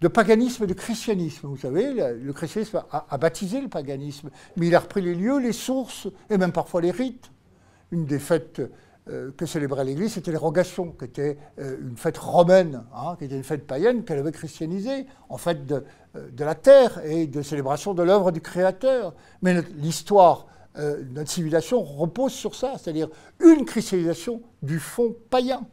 de paganisme et de christianisme. Vous savez, le christianisme a, baptisé le paganisme, mais il a repris les lieux, les sources et même parfois les rites. Une des fêtes euh, que célébrait l'Église, c'était l'érogation, qui était euh, une fête romaine, hein, qui était une fête païenne qu'elle avait christianisée, en fait de, euh, de, la terre et de célébration de l'œuvre du Créateur. Mais l'histoire de notre civilisation repose sur ça, c'est-à-dire une christianisation du fond païen.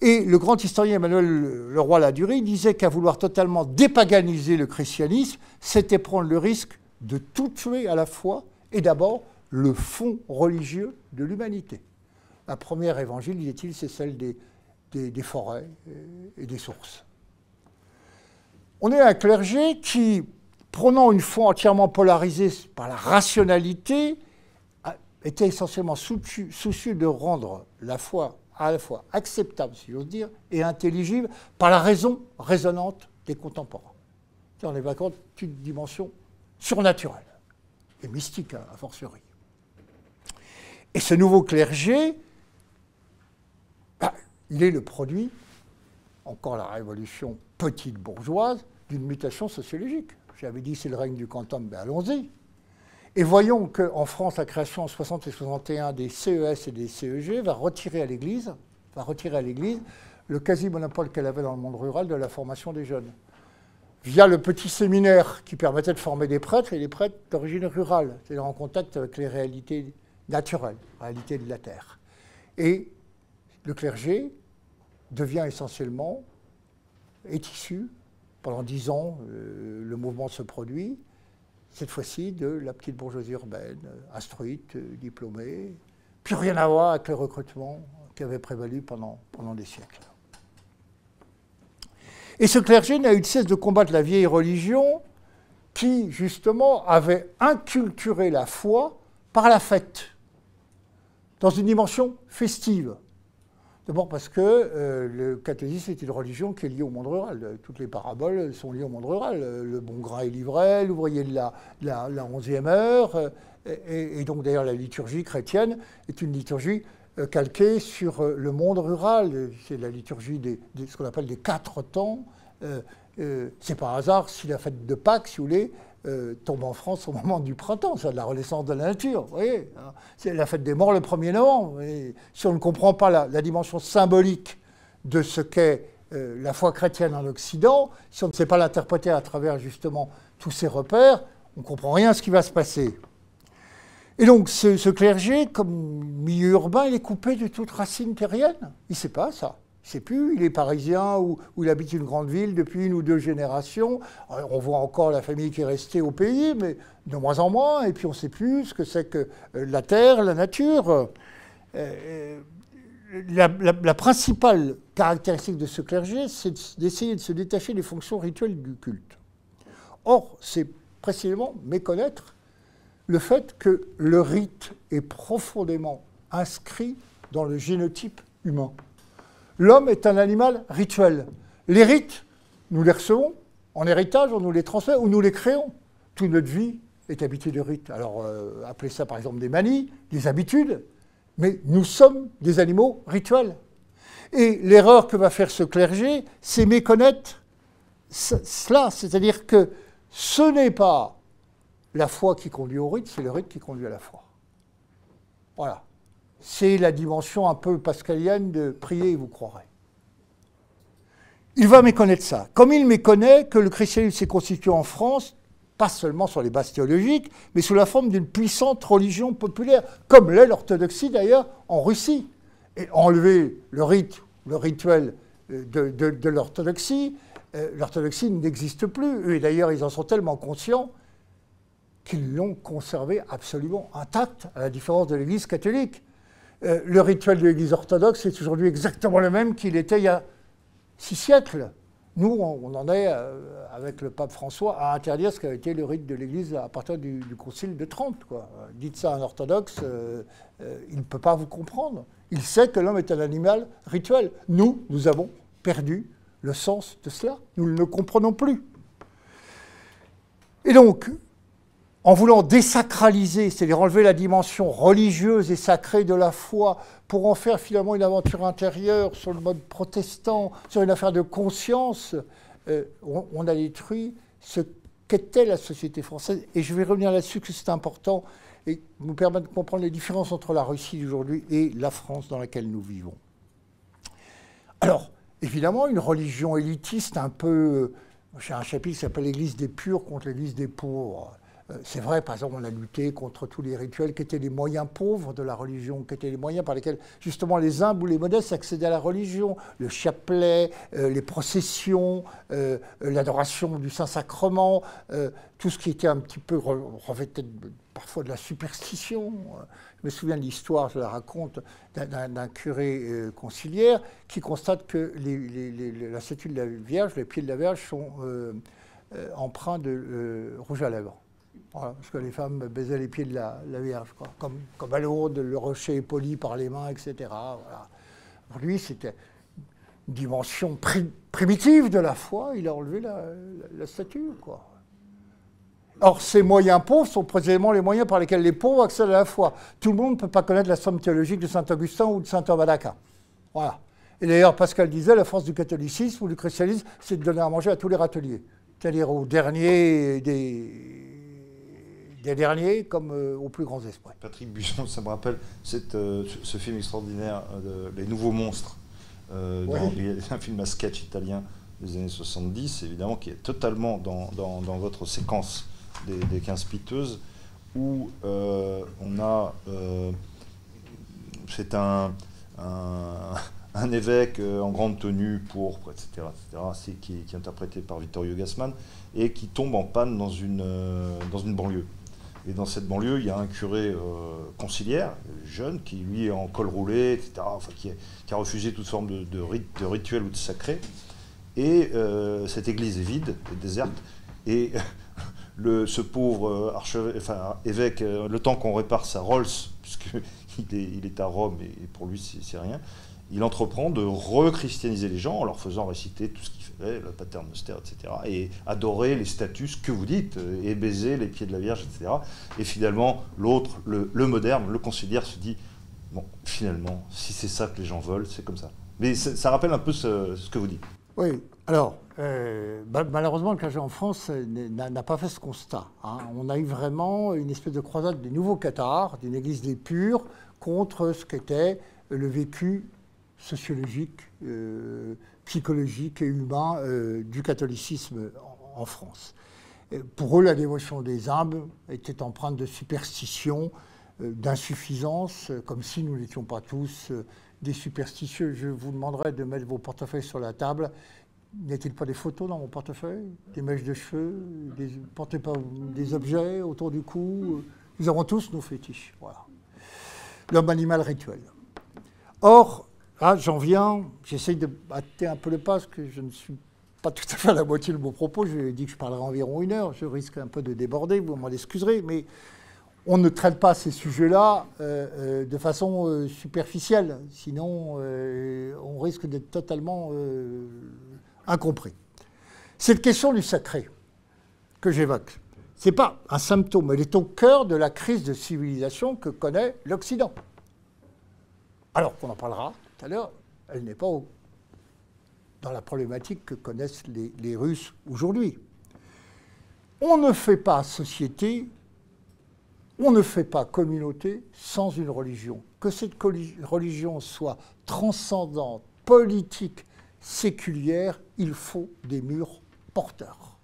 Et le grand historien Emmanuel Leroy-Ladurie disait qu'à vouloir totalement dépaganiser le christianisme, c'était prendre le risque de tout tuer à la fois, et d'abord le fond religieux de l'humanité. La première évangile, disait-il, c'est celle des, des, forêts et des sources. On est un clergé qui, prenant une foi entièrement polarisée par la rationalité, était essentiellement soucieux de rendre la foi à la fois acceptable, si j'ose dire, et intelligible par la raison résonante des contemporains. On évoquant une dimension surnaturelle et mystique à, fortiori. Et ce nouveau clergé, bah, il est le produit, encore la révolution petite bourgeoise, d'une mutation sociologique. J'avais dit c'est le règne du quantum, ben allons-y. Et voyons qu'en France, la création en 60 et 61 des CES et des CEG va retirer à l'Église, va retirer à l'Église le quasi-monopole qu'elle avait dans le monde rural de la formation des jeunes. Via le petit séminaire qui permettait de former des prêtres et des prêtres d'origine rurale, c'est-à-dire en contact avec les réalités naturelles, réalités de la terre. Et le clergé devient essentiellement, est issu, pendant dix ans, euh, le mouvement se produit, cette fois-ci de la petite bourgeoisie urbaine, instruite, diplômée, plus rien à voir avec le recrutement qui avait prévalu pendant, pendant des siècles. Et ce clergé n'a eu de cesse de combattre la vieille religion qui, justement, avait inculturé la foi par la fête, dans une dimension festive. D'abord parce que euh, le catéchisme est une religion qui est liée au monde rural. Toutes les paraboles sont liées au monde rural. Le bon grain est livré, l'ouvrier de la, la, la, 11e heure. Euh, et, donc d'ailleurs la liturgie chrétienne est une liturgie euh, calquée sur le monde rural. C'est la liturgie de ce qu'on appelle des quatre temps. c'est par hasard si la fête de Pâques, si vous voulez, euh, tombe en France au moment du printemps, c'est de la renaissance de la nature. Vous voyez hein. c'est la fête des morts le 1er novembre. Si on ne comprend pas la, dimension symbolique de ce qu'est euh, la foi chrétienne en Occident, si on ne sait pas l'interpréter à travers justement tous ces repères, on ne comprend rien à ce qui va se passer. Et donc ce, ce clergé, comme milieu urbain, il est coupé de toute racine terrienne. Il ne sait pas ça ne plus, il est parisien ou, il habite une grande ville depuis une ou deux générations. on voit encore la famille qui est restée au pays, mais de moins en moins, et puis on ne sait plus ce que c'est que euh, la terre, la nature. Euh, euh, la, principale caractéristique de ce clergé, c'est d'essayer de se détacher des fonctions rituelles du culte. Or, c'est précisément méconnaître le fait que le rite est profondément inscrit dans le génotype humain. L'homme est un animal rituel. Les rites, nous les recevons en héritage, on nous les transmet ou nous les créons. Toute notre vie est habitée de rites. Alors, euh, appelez ça par exemple des manies, des habitudes, mais nous sommes des animaux rituels. Et l'erreur que va faire ce clergé, c'est méconnaître cela, c'est-à-dire que ce n'est pas la foi qui conduit au rite, c'est le rite qui conduit à la foi. Voilà c'est la dimension un peu pascalienne de prier et vous croirez. Il va méconnaître ça. Comme il méconnaît que le christianisme s'est constitué en France, pas seulement sur les bases théologiques, mais sous la forme d'une puissante religion populaire, comme l'est l'orthodoxie d'ailleurs en Russie. Et enlever le rite, le rituel euh, de, l'orthodoxie, euh, l'orthodoxie n'existe plus. Et d'ailleurs, ils en sont tellement conscients qu'ils l'ont conservé absolument intact, à la différence de l'Église catholique. Euh, le rituel de l'Église orthodoxe est aujourd'hui exactement le même qu'il était il y a six siècles. Nous, on, en est, euh, avec le pape François, à interdire ce qu'a été le rite de l'Église à partir du, Concile de Trente. Quoi. Dites ça à un orthodoxe, euh, il ne peut pas vous comprendre. Il sait que l'homme est un animal rituel. Nous, nous avons perdu le sens de cela. Nous ne le comprenons plus. Et donc, en voulant désacraliser, c'est-à-dire enlever la dimension religieuse et sacrée de la foi pour en faire finalement une aventure intérieure sur le mode protestant, sur une affaire de conscience, euh, on, a détruit ce qu'était la société française. Et je vais revenir là-dessus, que c'est important et nous permet de comprendre les différences entre la Russie d'aujourd'hui et la France dans laquelle nous vivons. Alors, évidemment, une religion élitiste un peu... J'ai un chapitre qui s'appelle l'Église des purs contre l'Église des pauvres. Euh, c'est vrai, par exemple, on a lutté contre tous les rituels qui étaient les moyens pauvres de la religion, qui étaient les moyens par lesquels justement les humbles ou les modestes accédaient à la religion, le chapelet, euh, les processions, euh, l'adoration du Saint-Sacrement, tout ce qui était un petit peu revêtait parfois de la superstition. Je me souviens de l'histoire, je la raconte, d'un curé conciliaire qui constate que la statue de la Vierge, les pieds de la Vierge sont empreints de rouge à lèvres parce que les femmes baisaient les pieds de la, Vierge, Comme, comme à Lourdes, le rocher est poli par les mains, etc. Pour lui, c'était une dimension primitive de la foi. Il a enlevé la, statue. Or, ces moyens pauvres sont précisément les moyens par lesquels les pauvres accèdent à la foi. Tout le monde ne peut pas connaître la somme théologique de saint Augustin ou de saint Thomas d'Aquin. Voilà. Et d'ailleurs, Pascal disait, la force du catholicisme ou du christianisme, c'est de donner à manger à tous les râteliers. C'est-à-dire aux derniers des les derniers comme aux plus grands esprits. Patrick Buisson, ça me rappelle ce film extraordinaire, Les Nouveaux Monstres. il y a un film à sketch italien des années 70, évidemment, qui est totalement dans, dans, votre séquence des, des 15 piteuses, où on a. c'est un, un, évêque en grande tenue, pourpre, etc., etc. qui, qui, est interprété par Vittorio Gassman, et qui tombe en panne dans une, dans une banlieue. Et dans cette banlieue, il y a un curé conciliaire, jeune, qui lui est en col roulé, etc., qui, a refusé toute forme de, de, rituel ou de sacré. Et euh, cette église est vide, est déserte. Et le, ce pauvre euh, évêque, euh, le temps qu'on répare sa Rolls, puisqu'il est, il est à Rome et pour lui c'est rien, il entreprend de rechristianiser les gens en leur faisant réciter tout ce qu'il fait, le paternoster, etc. Et adorer les statues, que vous dites, et baiser les pieds de la Vierge, etc. Et finalement, l'autre, le, moderne, le conciliaire, se dit bon, finalement, si c'est ça que les gens veulent, c'est comme ça. Mais ça rappelle un peu ce que vous dites. Oui, alors, euh, bah, malheureusement, le clergé en France euh, n'a pas fait ce constat. Hein. On a eu vraiment une espèce de croisade des nouveaux cathares, d'une église des purs, contre ce qu'était le vécu sociologique, euh, psychologique et humain du catholicisme en, France. pour eux, la dévotion des âmes était empreinte de superstition, d'insuffisance, comme si nous n'étions pas tous des superstitieux. Je vous demanderai de mettre vos portefeuilles sur la table. N'y a-t-il pas des photos dans mon portefeuille? Des mèches de cheveux? Des, Portez pas des objets autour du cou? Nous avons tous nos fétiches. Voilà. L'homme animal rituel. Or, là, j'en viens, j'essaye de hâter un peu le pas, parce que je ne suis pas tout à fait à la moitié de mon propos. Je dit que je parlerai environ une heure. Je risque un peu de déborder, vous m'en excuserez. Mais on ne traite pas ces sujets-là euh, euh, de façon euh, superficielle, sinon on risque d'être totalement incompris. Cette question du sacré que j'évoque, ce n'est pas un symptôme, elle est au cœur de la crise de civilisation que connaît l'Occident. Alors qu'on en parlera tout à l'heure, elle n'est pas dans la problématique que connaissent les Russes aujourd'hui. On ne fait pas société on ne fait pas communauté sans une religion. Que cette religion soit transcendante, politique, séculière, il faut des murs porteurs.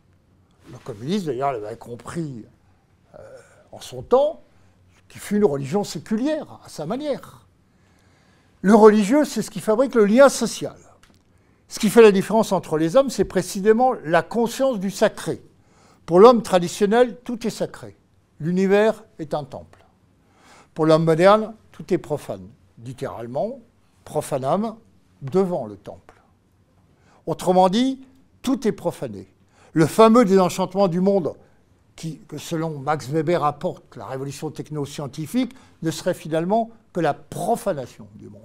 Le communisme, d'ailleurs, l'avait compris euh, en son temps, qui fut une religion séculière, à sa manière. Le religieux, c'est ce qui fabrique le lien social. Ce qui fait la différence entre les hommes, c'est précisément la conscience du sacré. Pour l'homme traditionnel, tout est sacré. L'univers est un temple. Pour l'homme moderne, tout est profane. Littéralement, profanam devant le temple. Autrement dit, tout est profané. Le fameux désenchantement du monde, que selon Max Weber apporte la révolution technoscientifique, ne serait finalement que la profanation du monde.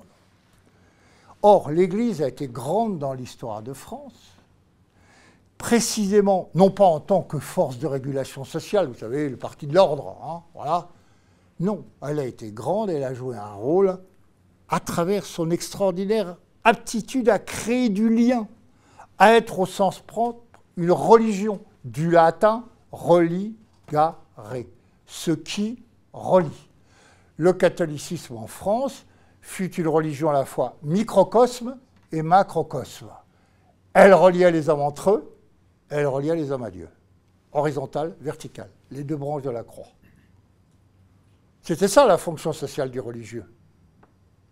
Or, l'Église a été grande dans l'histoire de France précisément, non pas en tant que force de régulation sociale, vous savez, le parti de l'ordre, hein, voilà. Non, elle a été grande, elle a joué un rôle à travers son extraordinaire aptitude à créer du lien, à être au sens propre une religion, du latin religare, ce qui relie. Le catholicisme en France fut une religion à la fois microcosme et macrocosme? Elle reliait les hommes entre eux, elle reliait les hommes à Dieu. Horizontale, verticale, les deux branches de la croix. C'était ça la fonction sociale du religieux.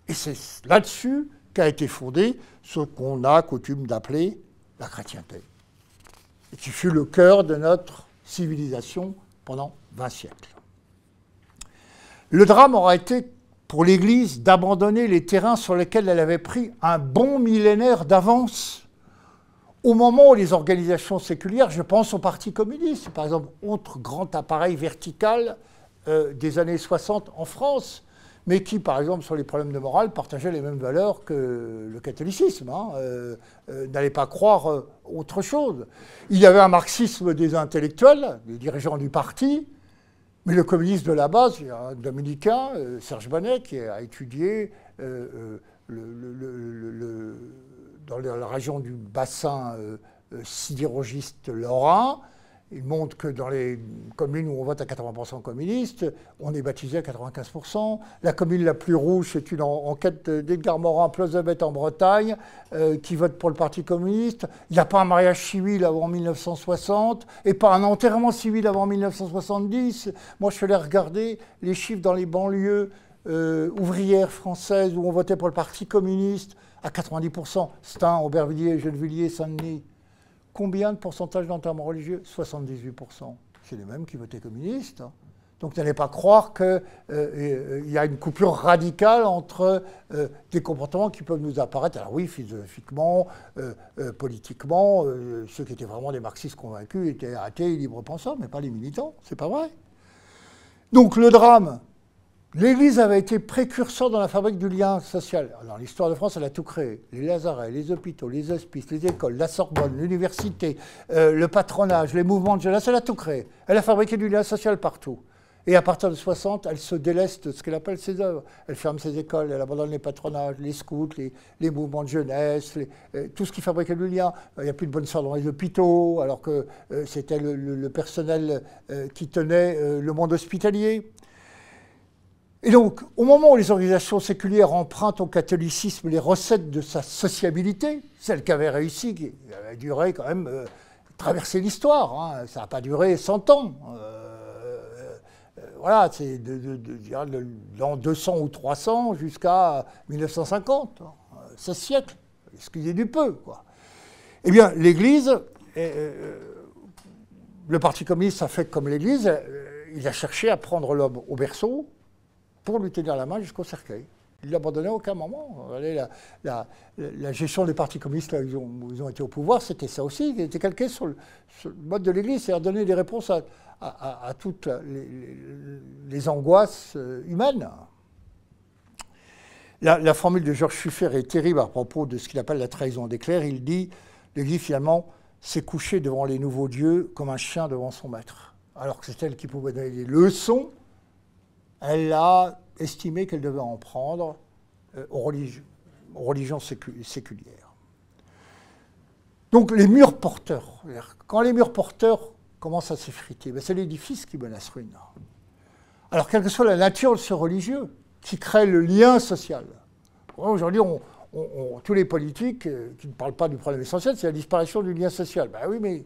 Et c'est là-dessus qu'a été fondé ce qu'on a coutume d'appeler la chrétienté, et qui fut le cœur de notre civilisation pendant 20 siècles. Le drame aura été pour l'Église d'abandonner les terrains sur lesquels elle avait pris un bon millénaire d'avance au moment où les organisations séculières, je pense au Parti communiste, par exemple, autre grand appareil vertical euh, des années 60 en France, mais qui, par exemple, sur les problèmes de morale, partageait les mêmes valeurs que le catholicisme, hein, euh, euh, n'allait pas croire autre chose. Il y avait un marxisme des intellectuels, des dirigeants du parti, mais le communisme de la base, il y a un dominicain, Serge Banet, qui a étudié le dans la région du bassin euh, euh, sidérurgiste lorrain, il montre que dans les communes où on vote à 80% communiste, on est baptisé à 95%. La commune la plus rouge, c'est une enquête d'Edgar Morin, Plozabet en Bretagne, euh, qui vote pour le Parti communiste. Il n'y a pas un mariage civil avant 1960 et pas un enterrement civil avant 1970. Moi, je suis allé regarder les chiffres dans les banlieues euh, ouvrières françaises où on votait pour le Parti communiste à 90%. Stein, Aubervilliers, Gennevilliers, Saint-Denis. Combien de pourcentage d'enterrement religieux? 78%. C'est les mêmes qui votaient communistes. Hein. Donc n'allez pas croire qu'il euh, euh, y a une coupure radicale entre euh, des comportements qui peuvent nous apparaître, alors oui, philosophiquement, politiquement, ceux qui étaient vraiment des marxistes convaincus étaient athées et libre-pensants, mais pas les militants, c'est pas vrai. Donc le drame, L'Église avait été précurseur dans la fabrique du lien social. Dans l'histoire de France, elle a tout créé. Les lazarets, les hôpitaux, les hospices, les écoles, la Sorbonne, l'université, euh, le patronage, les mouvements de jeunesse, elle a tout créé. Elle a fabriqué du lien social partout. Et à partir de 60, elle se déleste de ce qu'elle appelle ses œuvres. Elle ferme ses écoles, elle abandonne les patronages, les scouts, les, mouvements de jeunesse, euh, tout ce qui fabriquait du lien. Il n'y a plus de bonnes soeurs dans les hôpitaux, alors que euh, c'était le, personnel qui tenait le monde hospitalier. Et donc, au moment où les organisations séculières empruntent au catholicisme les recettes de sa sociabilité, celle qui avait réussi, qui avait duré quand même, euh, traverser l'histoire, hein, ça n'a pas duré 100 ans. Euh, euh, voilà, c'est de, de, 200 ou 300 jusqu'à 1950, 16 siècles, excusez du peu. Quoi. Eh bien, l'Église, le Parti communiste a fait comme l'Église, il a cherché à prendre l'homme au berceau, pour lui tenir la main jusqu'au cercueil. Il l'abandonnait à aucun moment. La, gestion des partis communistes, là, ils, ont, ils, ont, été au pouvoir, c'était ça aussi. Il était calqué sur le, mode de l'Église, c'est-à-dire donner des réponses à, toutes les, angoisses euh, humaines. La, formule de Georges Schuffer est terrible à propos de ce qu'il appelle la trahison des clercs. Il dit l'Église, finalement, s'est couchée devant les nouveaux dieux comme un chien devant son maître. Alors que c'est elle qui pouvait donner des leçons elle a estimé qu'elle devait en prendre euh, aux, religions, séculières. Donc les murs porteurs, quand les murs porteurs commencent à s'effriter, ben, c'est l'édifice qui menace ruine. Alors quelle que soit la nature de ce religieux, qui crée le lien social. Aujourd'hui, tous les politiques euh, qui ne parlent pas du problème essentiel, c'est la disparition du lien social. Ben oui, mais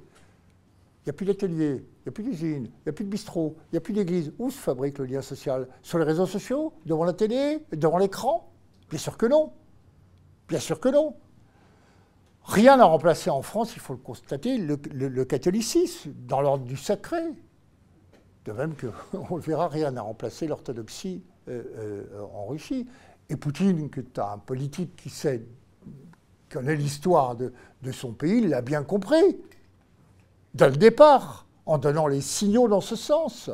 il n'y a plus d'atelier, il n'y a plus d'usine, il n'y a plus de bistrot, il n'y a plus d'église. Où se fabrique le lien social? Sur les réseaux sociaux? Devant la télé? Devant l'écran? Bien sûr que non. Bien sûr que non. Rien n'a remplacé en France, il faut le constater, le, catholicisme dans l'ordre du sacré. De même que, on le verra, rien n'a remplacé l'orthodoxie euh, euh, en Russie. Et Poutine, qui est un politique qui sait, connaît l'histoire de, de son pays, l'a bien compris dès le départ, en donnant les signaux dans ce sens.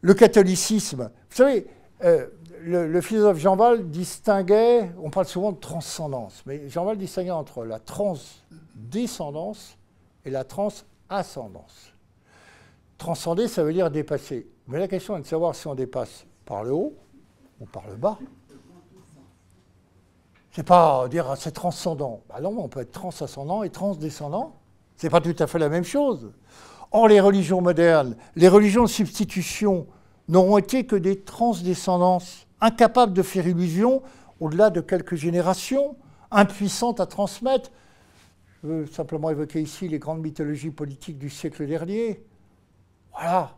Le catholicisme, vous savez, euh, le, philosophe Jean Val distinguait, on parle souvent de transcendance, mais Jean Val distinguait entre la transdescendance et la transascendance. Transcender, ça veut dire dépasser. Mais la question est de savoir si on dépasse par le haut ou par le bas. C'est pas dire ah, c'est transcendant. Bah non, on peut être transascendant et transdescendant. Ce n'est pas tout à fait la même chose. Or, les religions modernes, les religions de substitution, n'auront été que des transdescendances, incapables de faire illusion au-delà de quelques générations, impuissantes à transmettre. Je veux simplement évoquer ici les grandes mythologies politiques du siècle dernier. Voilà.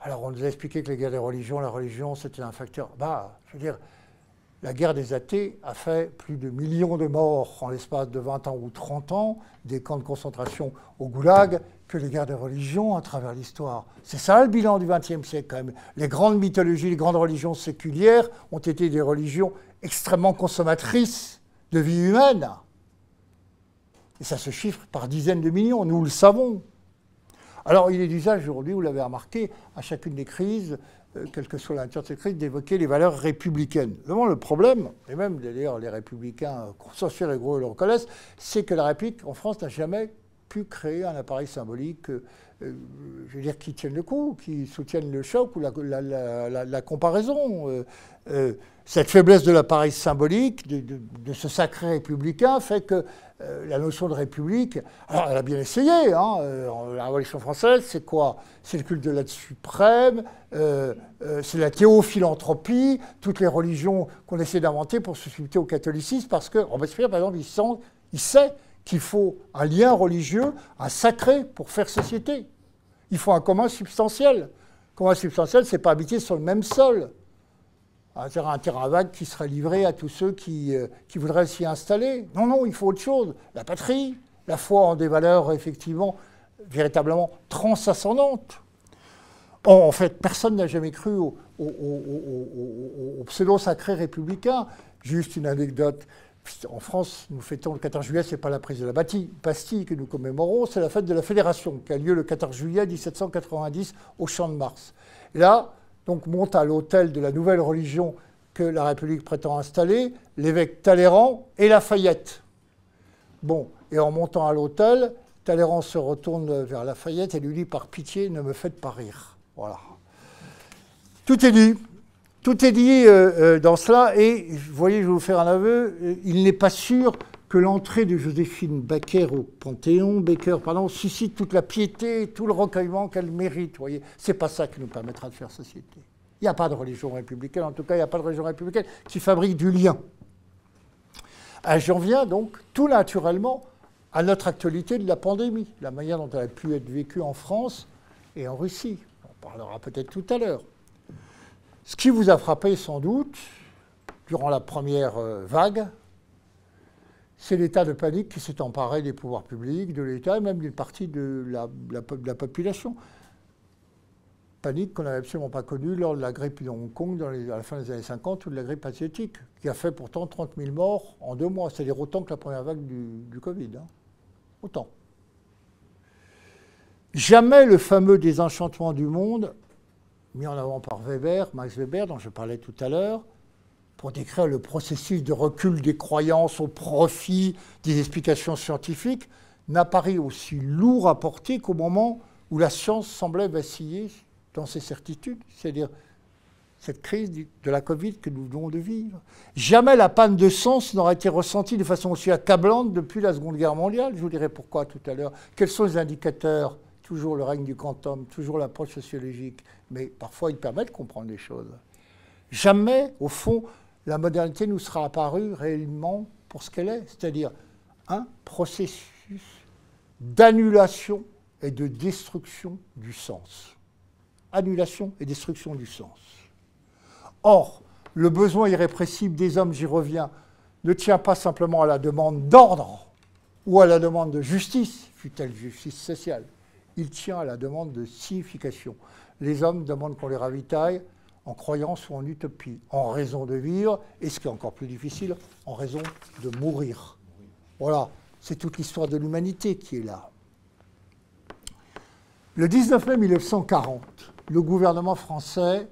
Alors on nous a expliqué que les guerres des religions, la religion, c'était un facteur. Bah, je veux dire, la guerre des athées a fait plus de millions de morts en l'espace de 20 ans ou 30 ans, des camps de concentration au goulag, que les guerres des religions à travers l'histoire. C'est ça le bilan du XXe siècle quand même. Les grandes mythologies, les grandes religions séculières ont été des religions extrêmement consommatrices de vie humaine. Et ça se chiffre par dizaines de millions, nous le savons. Alors il est d'usage aujourd'hui, vous l'avez remarqué, à chacune des crises, quelle que soit la nature de cette crise, d'évoquer les valeurs républicaines. Le problème, et même d'ailleurs les républicains consensuels et gros le reconnaissent, c'est que la République en France n'a jamais pu créer un appareil symbolique, euh, je veux dire, qui tienne le coup, qui soutienne le choc ou la, comparaison. cette faiblesse de l'appareil symbolique, de, ce sacré républicain, fait que la notion de république, alors elle a bien essayé, hein, la Révolution française, c'est quoi? C'est le culte de l'aide suprême, c'est la théophilanthropie, toutes les religions qu'on essaie d'inventer pour se substituer au catholicisme, parce que Robespierre, par exemple, il, il sait qu'il faut un lien religieux, un sacré pour faire société. Il faut un commun substantiel. Un commun substantiel, c'est pas habiter sur le même sol. Un terrain, vague qui serait livré à tous ceux qui, euh, qui voudraient s'y installer. Non, non, il faut autre chose. La patrie, la foi en des valeurs effectivement, véritablement transascendantes. En fait, personne n'a jamais cru au, au pseudo-sacré républicain. Juste une anecdote. En France, nous fêtons le 14 juillet, ce n'est pas la prise de la Bastille que nous commémorons, c'est la fête de la Fédération qui a lieu le 14 juillet 1790 au Champ de Mars. Là, donc, monte à l'hôtel de la nouvelle religion que la République prétend installer l'évêque Talleyrand et Lafayette. Bon, et en montant à l'hôtel, Talleyrand se retourne vers Lafayette et lui dit Par pitié, ne me faites pas rire. Voilà. Tout est dit. Tout est dit euh, euh, dans cela, et vous voyez, je vais vous faire un aveu, euh, il n'est pas sûr que l'entrée de Joséphine Baker au Panthéon, Baker, pardon, suscite toute la piété, tout le recueillement qu'elle mérite. Voyez, c'est pas ça qui nous permettra de faire société. Il n'y a pas de religion républicaine, en tout cas, il n'y a pas de religion républicaine qui fabrique du lien. J'en viens donc tout naturellement à notre actualité de la pandémie, la manière dont elle a pu être vécue en France et en Russie. On parlera peut-être tout à l'heure. Ce qui vous a frappé sans doute durant la première euh, vague, c'est l'état de panique qui s'est emparé des pouvoirs publics, de l'État et même d'une partie de la, population. Panique qu'on n'avait absolument pas connue lors de la grippe de Hong Kong à la fin des années 50 ou de la grippe asiatique, qui a fait pourtant 30 000 morts en deux mois, c'est-à-dire autant que la première vague du, Covid. Hein. Autant. Jamais le fameux désenchantement du monde mis en avant par Weber, Max Weber, dont je parlais tout à l'heure, pour décrire le processus de recul des croyances au profit des explications scientifiques, n'apparaît aussi lourd à porter qu'au moment où la science semblait vaciller dans ses certitudes, c'est-à-dire cette crise de la Covid que nous venons de vivre. Jamais la panne de sens n'aurait été ressentie de façon aussi accablante depuis la Seconde Guerre mondiale. Je vous dirai pourquoi tout à l'heure. Quels sont les indicateurs? Toujours le règne du quantum, toujours l'approche sociologique mais parfois il permet de comprendre les choses. Jamais, au fond, la modernité nous sera apparue réellement pour ce qu'elle est, c'est-à-dire un processus d'annulation et de destruction du sens. Annulation et destruction du sens. Or, le besoin irrépressible des hommes, j'y reviens, ne tient pas simplement à la demande d'ordre ou à la demande de justice, fut-elle justice sociale, il tient à la demande de signification les hommes demandent qu'on les ravitaille en croyance ou en utopie, en raison de vivre, et ce qui est encore plus difficile, en raison de mourir. Voilà, c'est toute l'histoire de l'humanité qui est là. Le 19 mai 1940, le gouvernement français,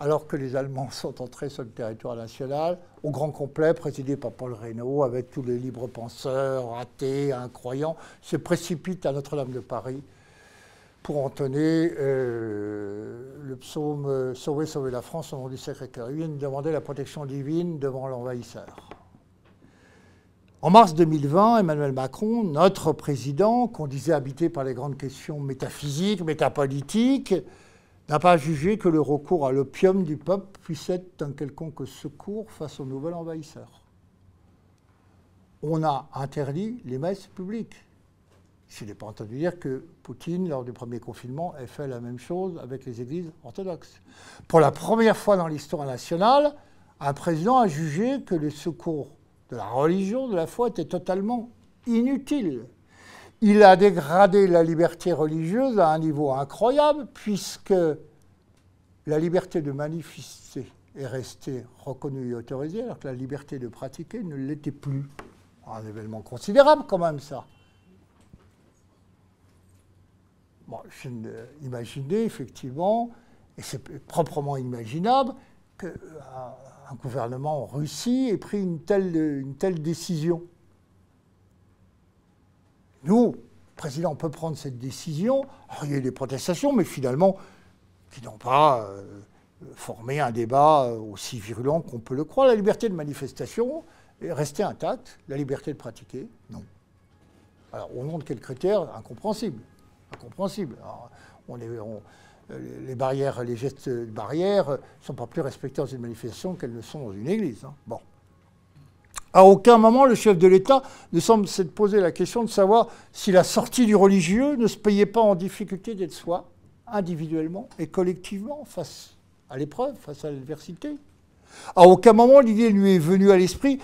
alors que les Allemands sont entrés sur le territoire national, au grand complet, présidé par Paul Reynaud, avec tous les libres penseurs, athées, incroyants, se précipite à Notre-Dame de Paris pour entonner euh, le psaume euh, Sauver, sauver la France au nom du Sacré-Cœur. Il vient de demander la protection divine devant l'envahisseur. En mars 2020, Emmanuel Macron, notre président, qu'on disait habité par les grandes questions métaphysiques, métapolitiques, n'a pas jugé que le recours à l'opium du peuple puisse être un quelconque secours face au nouvel envahisseur. On a interdit les messes publiques. Je n'ai pas entendu dire que Poutine, lors du premier confinement, ait fait la même chose avec les églises orthodoxes. Pour la première fois dans l'histoire nationale, un président a jugé que le secours de la religion, de la foi, était totalement inutile. Il a dégradé la liberté religieuse à un niveau incroyable, puisque la liberté de manifester est restée reconnue et autorisée, alors que la liberté de pratiquer ne l'était plus. Un événement considérable quand même ça. Bon, je imaginez effectivement, et c'est proprement imaginable, qu'un un gouvernement en Russie ait pris une telle, décision. Nous, président peut prendre cette décision. il y a eu des protestations, mais finalement, qui n'ont pas euh, formé un débat euh, aussi virulent qu'on peut le croire. La liberté de manifestation est restée intacte. La liberté de pratiquer, non. Alors, au nom de quels critères? Incompréhensible. Incompréhensible. est, les barrières, les gestes barrières ne sont pas plus respectés dans une manifestation qu'elles ne sont dans une église. Hein. Bon. À aucun moment, le chef de l'État ne semble s'être posé la question de savoir si la sortie du religieux ne se payait pas en difficulté d'être soi, individuellement et collectivement, face à l'épreuve, face à l'adversité. À aucun moment, l'idée lui est venue à l'esprit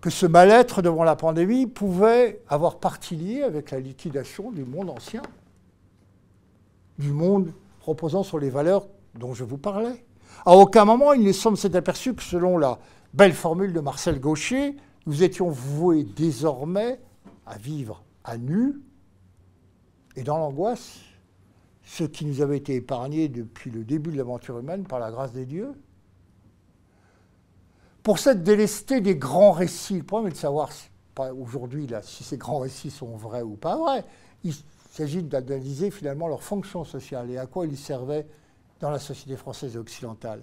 que ce mal-être devant la pandémie pouvait avoir partie liée avec la liquidation du monde ancien, du monde reposant sur les valeurs dont je vous parlais. À aucun moment, il ne semble s'être aperçu que selon la belle formule de Marcel Gaucher, nous étions voués désormais à vivre à nu et dans l'angoisse, ce qui nous avait été épargné depuis le début de l'aventure humaine par la grâce des dieux. Pour cette délestée des grands récits, le problème est de savoir aujourd'hui si ces grands récits sont vrais ou pas vrais. S'agit d'analyser finalement leur fonction sociale et à quoi ils servaient dans la société française et occidentale.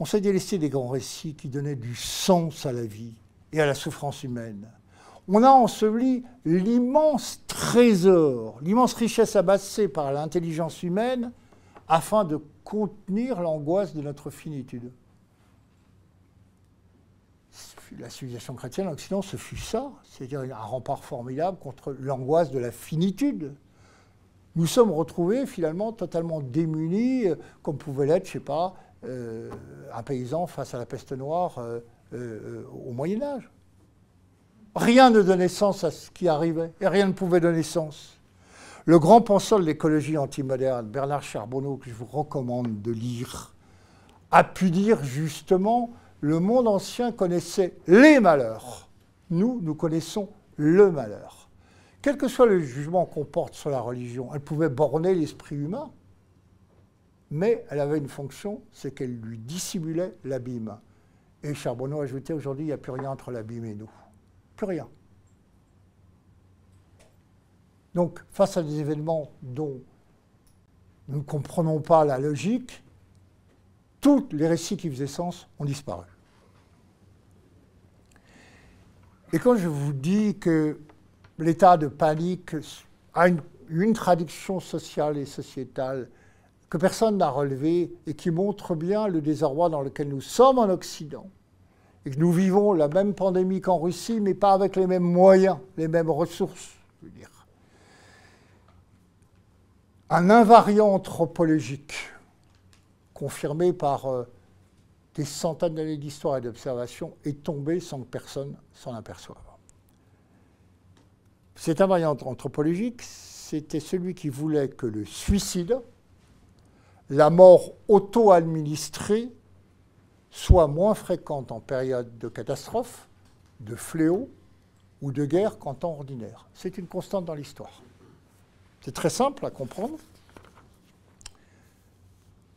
On s'est délesté des grands récits qui donnaient du sens à la vie et à la souffrance humaine. On a enseveli l'immense trésor, l'immense richesse amassée par l'intelligence humaine afin de contenir l'angoisse de notre finitude. La civilisation chrétienne en Occident, ce fut ça, c'est-à-dire un rempart formidable contre l'angoisse de la finitude. Nous sommes retrouvés finalement totalement démunis, comme pouvait l'être, je ne sais pas, euh, un paysan face à la peste noire euh, euh, au Moyen Âge. Rien ne donnait sens à ce qui arrivait, et rien ne pouvait donner sens. Le grand penseur de l'écologie antimoderne, Bernard Charbonneau, que je vous recommande de lire, a pu dire justement, le monde ancien connaissait les malheurs. Nous, nous connaissons le malheur. Quel que soit le jugement qu'on porte sur la religion, elle pouvait borner l'esprit humain mais elle avait une fonction, c'est qu'elle lui dissimulait l'abîme. Et Charbonneau ajoutait aujourd'hui, il n'y a plus rien entre l'abîme et nous. Plus rien. Donc, face à des événements dont nous ne comprenons pas la logique, tous les récits qui faisaient sens ont disparu. Et quand je vous dis que l'état de panique a une, traduction sociale et sociétale que personne n'a relevé et qui montre bien le désarroi dans lequel nous sommes en Occident. Et que nous vivons la même pandémie qu'en Russie, mais pas avec les mêmes moyens, les mêmes ressources. Je veux dire. Un invariant anthropologique confirmé par euh, des centaines d'années d'histoire et d'observation est tombé sans que personne s'en aperçoive. Cet invariant anthropologique, c'était celui qui voulait que le suicide, la mort auto-administrée soit moins fréquente en période de catastrophe, de fléau ou de guerre qu'en temps ordinaire. C'est une constante dans l'histoire. C'est très simple à comprendre.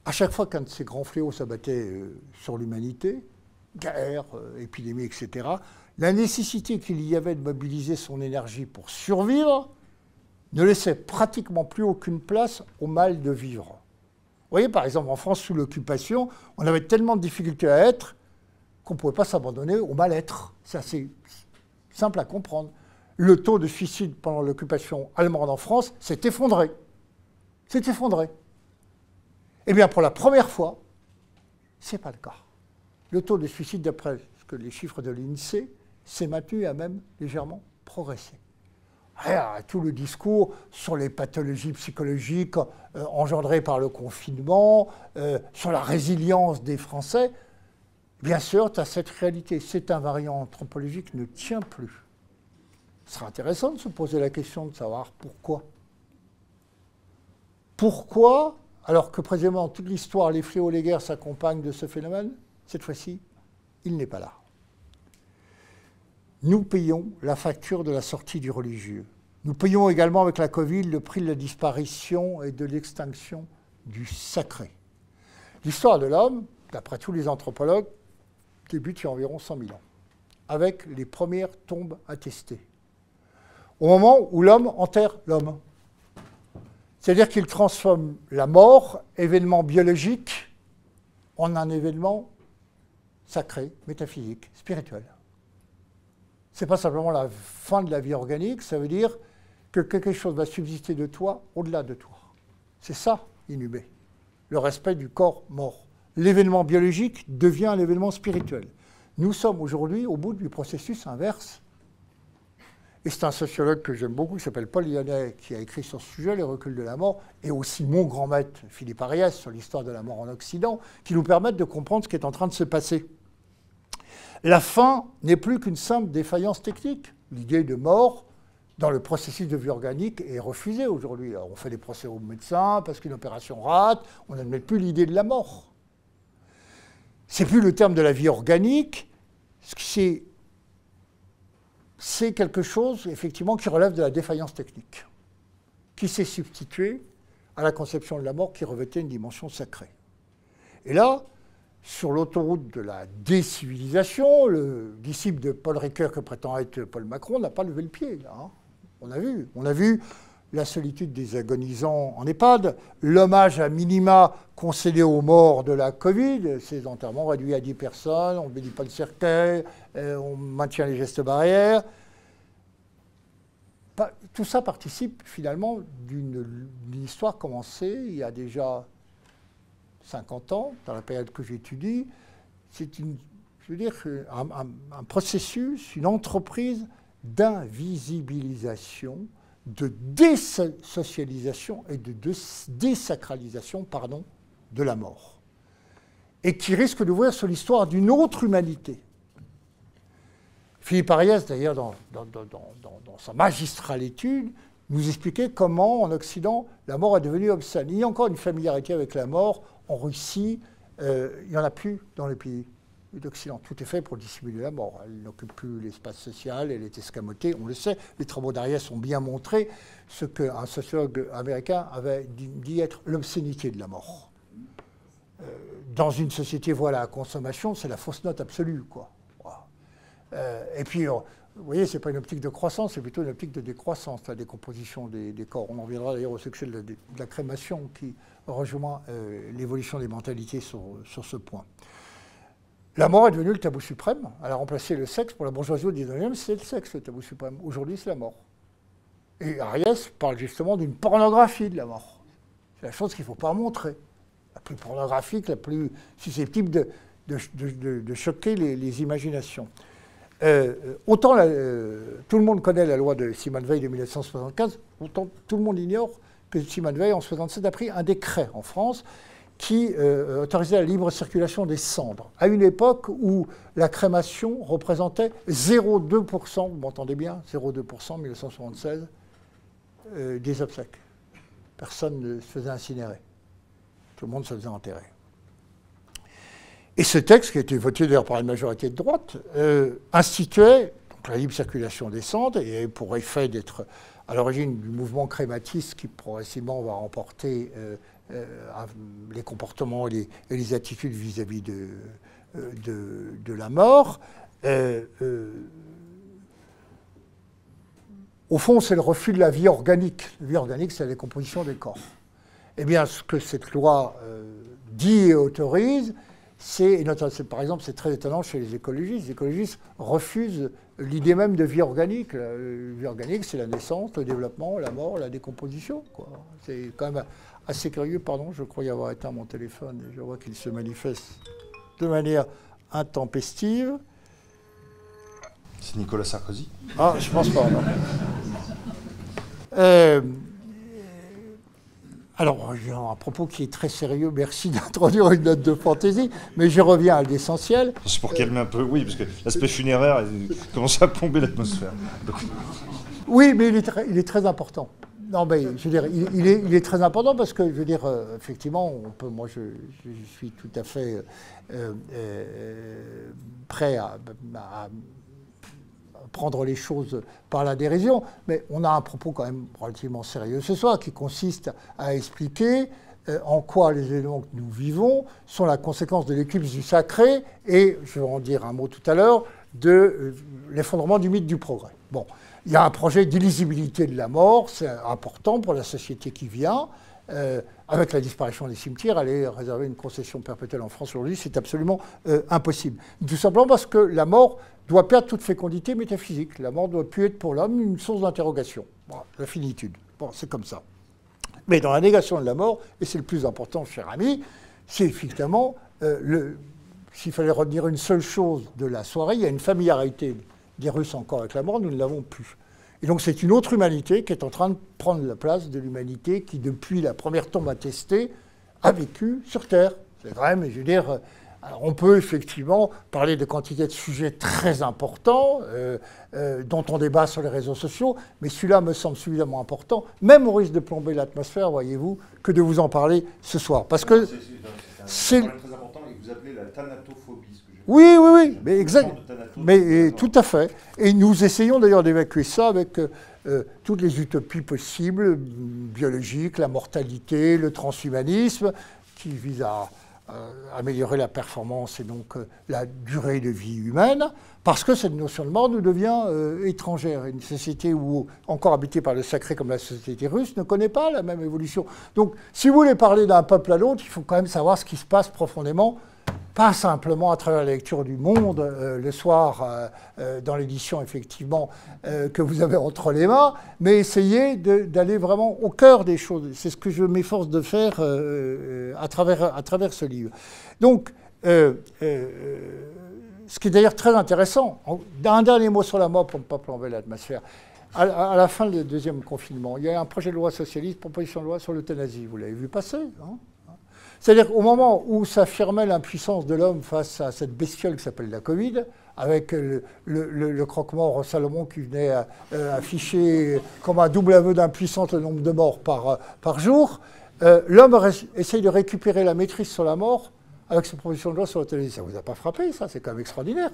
À chaque fois qu'un de ces grands fléaux s'abattait euh, sur l'humanité, guerre, euh, épidémie, etc., la nécessité qu'il y avait de mobiliser son énergie pour survivre ne laissait pratiquement plus aucune place au mal de vivre. Vous voyez, par exemple, en France, sous l'occupation, on avait tellement de difficultés à être qu'on ne pouvait pas s'abandonner au mal-être. C'est assez simple à comprendre. Le taux de suicide pendant l'occupation allemande en France s'est effondré. S'est effondré. Eh bien, pour la première fois, ce n'est pas le cas. Le taux de suicide, d'après les chiffres de l'INSEE, et a même légèrement progressé tout le discours sur les pathologies psychologiques euh, engendrées par le confinement, euh, sur la résilience des Français, bien sûr, tu as cette réalité. Cet invariant anthropologique ne tient plus. Ce sera intéressant de se poser la question de savoir pourquoi. Pourquoi, alors que précisément toute l'histoire, les fléaux, les guerres s'accompagnent de ce phénomène, cette fois-ci, il n'est pas là nous payons la facture de la sortie du religieux. Nous payons également avec la Covid le prix de la disparition et de l'extinction du sacré. L'histoire de l'homme, d'après tous les anthropologues, débute il y a environ 100 000 ans, avec les premières tombes attestées. au moment où l'homme enterre l'homme. C'est-à-dire qu'il transforme la mort, événement biologique, en un événement sacré, métaphysique, spirituel. Ce n'est pas simplement la fin de la vie organique, ça veut dire que quelque chose va subsister de toi au-delà de toi. C'est ça, inhumé. Le respect du corps mort. L'événement biologique devient un événement spirituel. Nous sommes aujourd'hui au bout du processus inverse. Et c'est un sociologue que j'aime beaucoup, qui s'appelle Paul Lyonnais, qui a écrit sur ce sujet, Les reculs de la mort, et aussi mon grand maître Philippe Ariès sur l'histoire de la mort en Occident, qui nous permettent de comprendre ce qui est en train de se passer. La fin n'est plus qu'une simple défaillance technique. L'idée de mort dans le processus de vie organique est refusée aujourd'hui. On fait des procès aux médecins parce qu'une opération rate, on n'admet plus l'idée de la mort. C'est plus le terme de la vie organique, c'est quelque chose, effectivement, qui relève de la défaillance technique, qui s'est substitué à la conception de la mort qui revêtait une dimension sacrée. Et là, sur l'autoroute de la décivilisation, le disciple de Paul Ricoeur que prétend être Paul Macron n'a pas levé le pied. Hein. On a vu. On a vu la solitude des agonisants en EHPAD, l'hommage à minima concédé aux morts de la Covid, ces enterrements réduits à 10 personnes, on ne bénit pas le cercueil, euh, on maintient les gestes barrières. Tout ça participe finalement d'une histoire commencée il y a déjà 50 ans, dans la période que j'étudie, c'est un, processus, une entreprise d'invisibilisation, de désocialisation et de, désacralisation pardon, de la mort, et qui risque d'ouvrir sur l'histoire d'une autre humanité. Philippe Ariès, d'ailleurs, dans, dans, sa magistrale étude, nous expliquait comment, en Occident, la mort est devenue obscène. Il y a encore une familiarité avec la mort en Russie, euh, il n'y en a plus dans les pays d'Occident. Tout est fait pour dissimuler la mort. Elle n'occupe plus l'espace social, elle est escamotée, on le sait. Les travaux d'Ariès ont bien montré ce qu'un sociologue américain avait dit, être l'obscénité de la mort. Euh, dans une société voilà, à consommation, c'est la fausse note absolue. Quoi. Euh, et puis, vous voyez, ce n'est pas une optique de croissance, c'est plutôt une optique de décroissance, la décomposition des, corps. On en viendra d'ailleurs au succès de la, crémation qui rejoint euh, l'évolution des mentalités sur, ce point. La mort est devenue le tabou suprême. Elle a remplacé le sexe. Pour la bourgeoisie au 19e, c'est le sexe le tabou suprême. Aujourd'hui, c'est la mort. Et Ariès parle justement d'une pornographie de la mort. C'est la chose qu'il ne faut pas montrer. La plus pornographique, la plus susceptible de, choquer les imaginations. Euh, autant euh, tout le monde connaît la loi de Simone Veil de 1975, autant tout le monde ignore Simone Veil, en 1967, a pris un décret en France qui euh, autorisait la libre circulation des cendres, à une époque où la crémation représentait 0,2%, vous m'entendez bien, 0,2% en 1976, des obsèques. Personne ne se faisait incinérer. Tout le monde se faisait enterrer. Et ce texte, qui a été voté d'ailleurs par une majorité de droite, euh, instituait la libre circulation des cendres et pour effet d'être à l'origine du mouvement crématiste qui progressivement va remporter euh, euh, les comportements et les, attitudes vis-à-vis de, de, la mort. au fond, c'est le refus de la vie organique. La vie organique, c'est la décomposition des corps. Eh bien, ce que cette loi dit et autorise, c'est, par exemple, c'est très étonnant chez les écologistes. Les écologistes refusent l'idée même de vie organique. La vie organique, c'est la naissance, le développement, la mort, la décomposition. C'est quand même assez curieux. Pardon, je crois y avoir éteint mon téléphone et je vois qu'il se manifeste de manière intempestive. C'est Nicolas Sarkozy? Ah, je pense pas, non. Euh, alors, j'ai un propos qui est très sérieux, merci d'introduire une note de fantaisie, mais je reviens à l'essentiel. C'est pour calmer un peu, oui, parce que l'aspect funéraire commence à plomber l'atmosphère. Oui, mais il est, très, important. Non, mais je veux dire, il, est, très important parce que, je veux dire, euh, effectivement, on peut, moi, je, suis tout à fait euh, euh, prêt à prendre les choses par la dérision, mais on a un propos quand même relativement sérieux ce soir qui consiste à expliquer euh, en quoi les éléments que nous vivons sont la conséquence de l'éclipse du sacré et, je vais en dire un mot tout à l'heure, de euh, l'effondrement du mythe du progrès. Bon, il y a un projet d'illisibilité de la mort, c'est important pour la société qui vient. Euh, avec la disparition des cimetières, aller réserver une concession perpétuelle en France aujourd'hui, c'est absolument impossible. Tout simplement parce que la mort doit perdre toute fécondité métaphysique. La mort doit plus être pour l'homme une source d'interrogation. la finitude. Bon, c'est comme ça. Mais dans la négation de la mort, et c'est le plus important, cher ami, c'est effectivement, euh, s'il fallait retenir une seule chose de la soirée, il y a une familiarité des Russes encore avec la mort, nous ne l'avons plus. Et donc c'est une autre humanité qui est en train de prendre la place de l'humanité qui, depuis la première tombe attestée, a vécu sur Terre. C'est vrai, mais je veux dire, alors on peut effectivement parler de quantité de sujets très importants euh, euh, dont on débat sur les réseaux sociaux, mais celui-là me semble suffisamment important, même au risque de plomber l'atmosphère, voyez-vous, que de vous en parler ce soir. Parce que c'est très important et vous appelez la thanatophobie. Oui, oui, oui, mais exact. Mais tout à fait. Et nous essayons d'ailleurs d'évacuer ça avec euh, toutes les utopies possibles, biologiques, la mortalité, le transhumanisme, qui visent à améliorer la performance et donc euh, la durée de vie humaine, parce que cette notion de mort nous devient euh, étrangère. Une société où, encore habitée par le sacré comme la société russe, ne connaît pas la même évolution. Donc, si vous voulez parler d'un peuple à l'autre, il faut quand même savoir ce qui se passe profondément pas simplement à travers la lecture du Monde euh, le soir euh, euh, dans l'édition effectivement que vous avez entre les mains, mais essayer d'aller vraiment au cœur des choses. C'est ce que je m'efforce de faire à, travers, à travers ce livre. Donc, ce qui est d'ailleurs très intéressant, un dernier mot sur la mort pour ne pas plomber l'atmosphère. À, la fin du deuxième confinement, il y a un projet de loi socialiste, proposition de loi sur l'euthanasie. Vous l'avez vu passer hein? C'est-à-dire qu'au moment où s'affirmait l'impuissance de l'homme face à cette bestiole qui s'appelle la Covid, avec le, croque-mort Salomon qui venait euh, afficher comme un double aveu d'impuissance le nombre de morts par, euh, jour, euh, l'homme essaye de récupérer la maîtrise sur la mort avec sa proposition de loi sur l'euthanasie. Ça vous a pas frappé, ça? C'est quand même extraordinaire.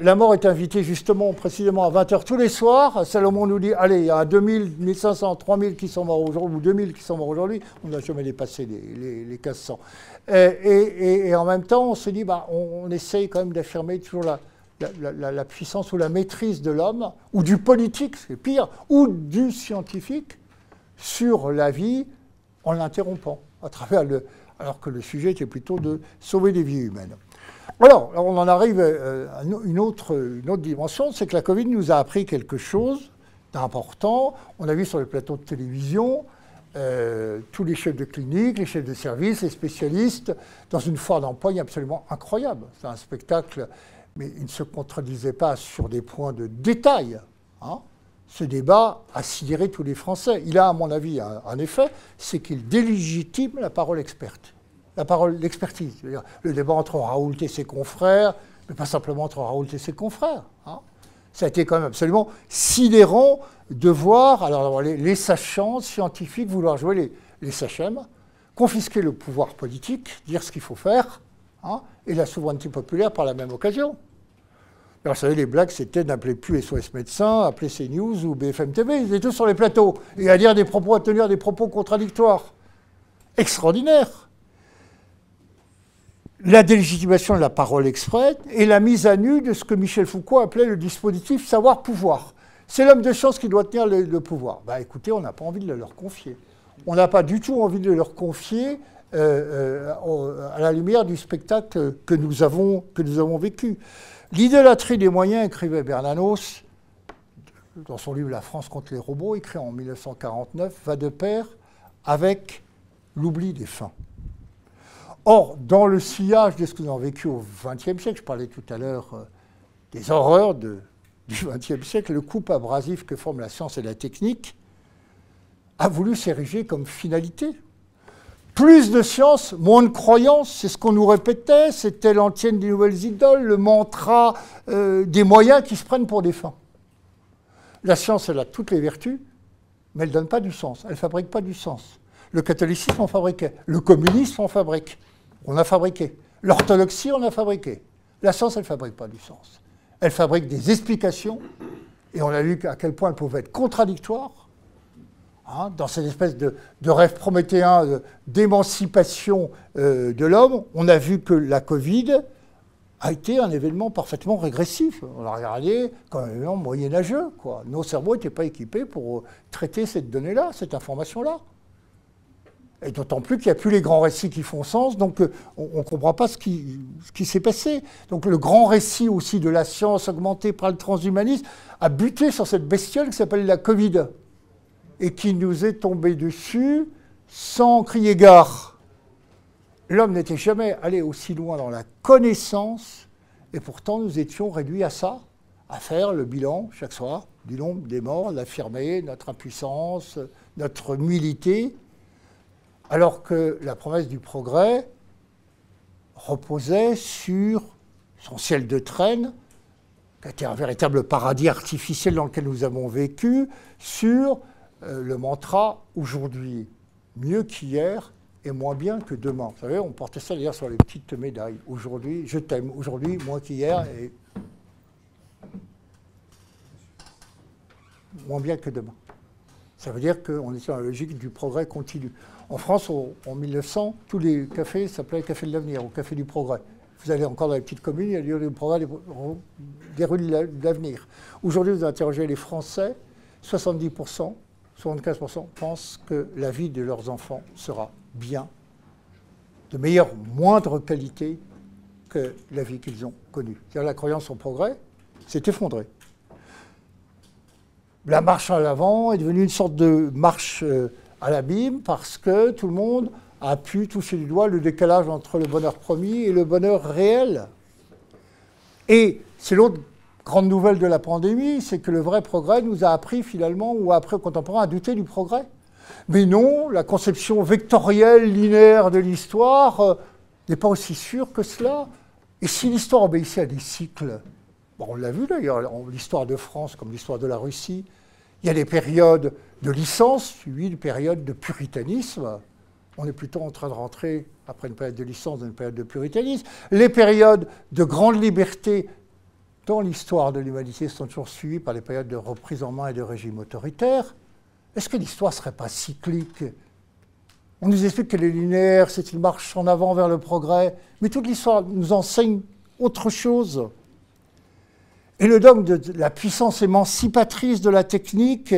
La mort est invitée justement précisément à 20h tous les soirs. Salomon nous dit, allez, il y a 2000, 1500, 3000 qui sont morts aujourd'hui, ou 2000 qui sont morts aujourd'hui. On n'a jamais dépassé les, les, les 1500. Et, en même temps, on se dit, bah, on, essaye quand même d'affirmer toujours la, puissance ou la maîtrise de l'homme, ou du politique, c'est pire, ou du scientifique sur la vie en l'interrompant, à travers le, alors que le sujet était plutôt de sauver des vies humaines. Alors, on en arrive euh, à une autre, dimension, c'est que la Covid nous a appris quelque chose d'important. On a vu sur les plateaux de télévision euh, tous les chefs de clinique, les chefs de service, les spécialistes, dans une foire d'empoigne absolument incroyable. C'est un spectacle, mais il ne se contredisait pas sur des points de détail. Hein. Ce débat a sidéré tous les Français. Il a, à mon avis, un effet, c'est qu'il délégitime la parole experte la parole, l'expertise. Le débat entre Raoult et ses confrères, mais pas simplement entre Raoult et ses confrères. Hein. Ça a été quand même absolument sidérant de voir alors, les, sachants scientifiques vouloir jouer les, les confisquer le pouvoir politique, dire ce qu'il faut faire, hein, et la souveraineté populaire par la même occasion. Alors, vous savez, les blagues, c'était d'appeler plus SOS Médecins, appeler CNews ou BFM TV. Ils étaient tous sur les plateaux. Et à dire des propos, à tenir des propos contradictoires. Extraordinaire la délégitimation de la parole exprès et la mise à nu de ce que Michel Foucault appelait le dispositif savoir-pouvoir. C'est l'homme de chance qui doit tenir le, pouvoir. Bah écoutez, on n'a pas envie de le leur confier. On n'a pas du tout envie de le leur confier euh, euh, à la lumière du spectacle que nous avons, que nous avons vécu. L'idolâtrie des moyens, écrivait Bernanos dans son livre La France contre les robots, écrit en 1949, va de pair avec l'oubli des fins. Or, dans le sillage de ce que nous avons vécu au XXe siècle, je parlais tout à l'heure euh, des horreurs du XXe siècle, le couple abrasif que forment la science et la technique a voulu s'ériger comme finalité. Plus de science, moins de croyance, c'est ce qu'on nous répétait, c'était l'antienne des nouvelles idoles, le mantra euh, des moyens qui se prennent pour des fins. La science, elle a toutes les vertus, mais elle ne donne pas du sens, elle ne fabrique pas du sens. Le catholicisme en fabriquait, le communisme en fabrique on a fabriqué. L'orthodoxie, on a fabriqué. La science, elle ne fabrique pas du sens. Elle fabrique des explications, et on a vu à quel point elles pouvaient être contradictoires. hein, dans cette espèce de, rêve prométhéen d'émancipation euh, de l'homme, on a vu que la Covid a été un événement parfaitement régressif. On l'a regardé comme un événement moyenâgeux. Nos cerveaux n'étaient pas équipés pour traiter cette donnée-là, cette information-là. Et d'autant plus qu'il n'y a plus les grands récits qui font sens, donc euh, on ne comprend pas ce qui, s'est passé. Donc le grand récit aussi de la science augmentée par le transhumanisme a buté sur cette bestiole qui s'appelle la Covid, et qui nous est tombée dessus sans crier gare. L'homme n'était jamais allé aussi loin dans la connaissance, et pourtant nous étions réduits à ça, à faire le bilan chaque soir du nombre des morts, d'affirmer notre impuissance, notre nullité alors que la promesse du progrès reposait sur son ciel de traîne, qui était un véritable paradis artificiel dans lequel nous avons vécu, sur euh, le mantra aujourd'hui mieux qu'hier et moins bien que demain. Vous savez, on portait ça d'ailleurs sur les petites médailles. Aujourd'hui, je t'aime. Aujourd'hui, moins qu'hier et moins bien que demain. Ça veut dire qu'on est dans la logique du progrès continu. En France, en 1900, tous les cafés s'appelaient Café de l'Avenir ou Café du Progrès. Vous allez encore dans les petites communes, il y a lieu du progrès des rues de l'Avenir. Aujourd'hui, vous interrogez les Français, 70%, 75% pensent que la vie de leurs enfants sera bien, de meilleure, moindre qualité que la vie qu'ils ont connue. C'est-à-dire la croyance au progrès s'est effondrée. La marche à l'avant est devenue une sorte de marche euh, à l'abîme parce que tout le monde a pu toucher du doigt le décalage entre le bonheur promis et le bonheur réel. Et c'est l'autre grande nouvelle de la pandémie, c'est que le vrai progrès nous a appris finalement, ou a appris aux contemporains, à douter du progrès. Mais non, la conception vectorielle, linéaire de l'histoire euh, n'est pas aussi sûre que cela. Et si l'histoire obéissait à des cycles, on l'a vu d'ailleurs, l'histoire de France comme l'histoire de la Russie, il y a des périodes de licence suivies de périodes de puritanisme. On est plutôt en train de rentrer, après une période de licence, dans une période de puritanisme. Les périodes de grande liberté dans l'histoire de l'humanité sont toujours suivies par les périodes de reprise en main et de régime autoritaire. Est-ce que l'histoire ne serait pas cyclique? On nous explique que les linéaires, c'est une marche en avant vers le progrès, mais toute l'histoire nous enseigne autre chose. Et le dogme de la puissance émancipatrice de la technique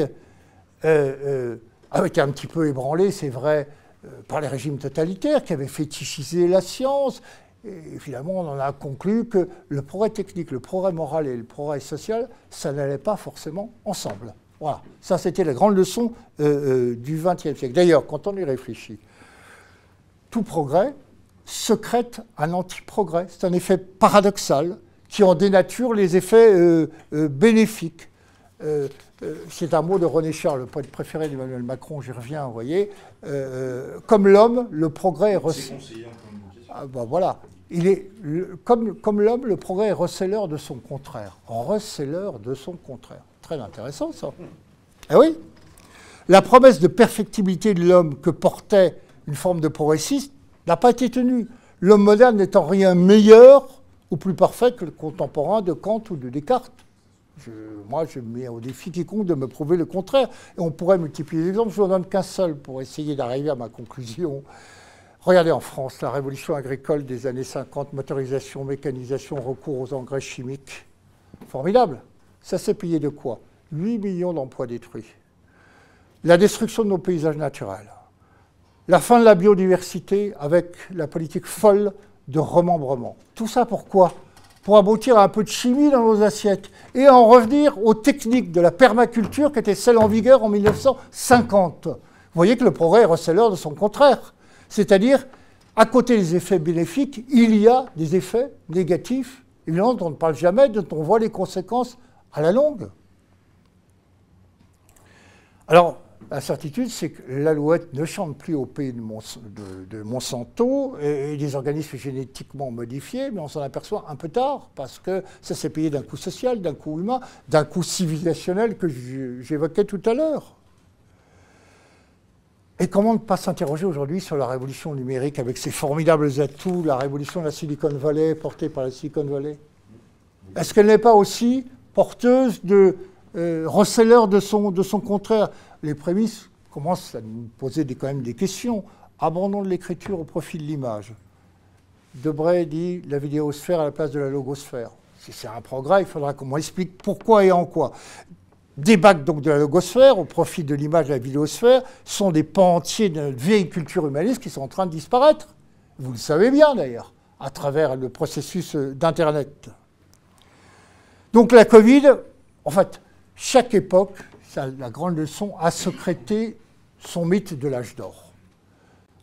euh, euh, été un petit peu ébranlé, c'est vrai, euh, par les régimes totalitaires qui avaient fétichisé la science. Et finalement, on en a conclu que le progrès technique, le progrès moral et le progrès social, ça n'allait pas forcément ensemble. Voilà, ça c'était la grande leçon du XXe siècle. D'ailleurs, quand on y réfléchit, tout progrès secrète un anti-progrès. C'est un effet paradoxal qui en dénature les effets euh, euh, bénéfiques. Euh, c'est un mot de René Charles, le poète préféré d'Emmanuel Macron, j'y reviens, vous voyez. comme l'homme, le progrès est receleur. Ah, bah, voilà. Il est, comme, comme l'homme, le progrès est receleur de son contraire. Receleur de son contraire. Très intéressant, ça. Eh oui. La promesse de perfectibilité de l'homme que portait une forme de progressiste n'a pas été tenue. L'homme moderne n'est en rien meilleur ou plus parfait que le contemporain de Kant ou de Descartes. Moi, je mets au défi quiconque de me prouver le contraire. Et on pourrait multiplier les exemples. Je n'en donne qu'un seul pour essayer d'arriver à ma conclusion. Regardez en France, la révolution agricole des années 50, motorisation, mécanisation, recours aux engrais chimiques. Formidable. Ça s'est payé de quoi? 8 millions d'emplois détruits. La destruction de nos paysages naturels. La fin de la biodiversité avec la politique folle de remembrement. Tout ça pourquoi? Pour aboutir à un peu de chimie dans nos assiettes et en revenir aux techniques de la permaculture qui étaient celles en vigueur en 1950. Vous voyez que le progrès est receleur de son contraire. C'est-à-dire, à côté des effets bénéfiques, il y a des effets négatifs, évidemment, dont on ne parle jamais, dont on voit les conséquences à la longue. Alors, la certitude, c'est que l'alouette ne chante plus au pays de, Monsanto et, des organismes génétiquement modifiés, mais on s'en aperçoit un peu tard parce que ça s'est payé d'un coût social, d'un coût humain, d'un coût civilisationnel que j'évoquais tout à l'heure. Et comment ne pas s'interroger aujourd'hui sur la révolution numérique avec ses formidables atouts, la révolution de la Silicon Valley portée par la Silicon Valley? Est-ce qu'elle n'est pas aussi porteuse de euh, receleur de son, de son contraire? Les prémices commence à nous poser quand même des questions. Abandon de l'écriture au profit de l'image. Debray dit la vidéosphère à la place de la logosphère. Si c'est un progrès, il faudra qu'on m'explique pourquoi et en quoi. Des bacs donc de la logosphère au profit de l'image de la vidéosphère sont des pans entiers de notre vieille culture humaniste qui sont en train de disparaître. Vous le savez bien d'ailleurs, à travers le processus d'Internet. Donc la Covid, en fait, chaque époque, la grande leçon, a secrété son mythe de l'âge d'or.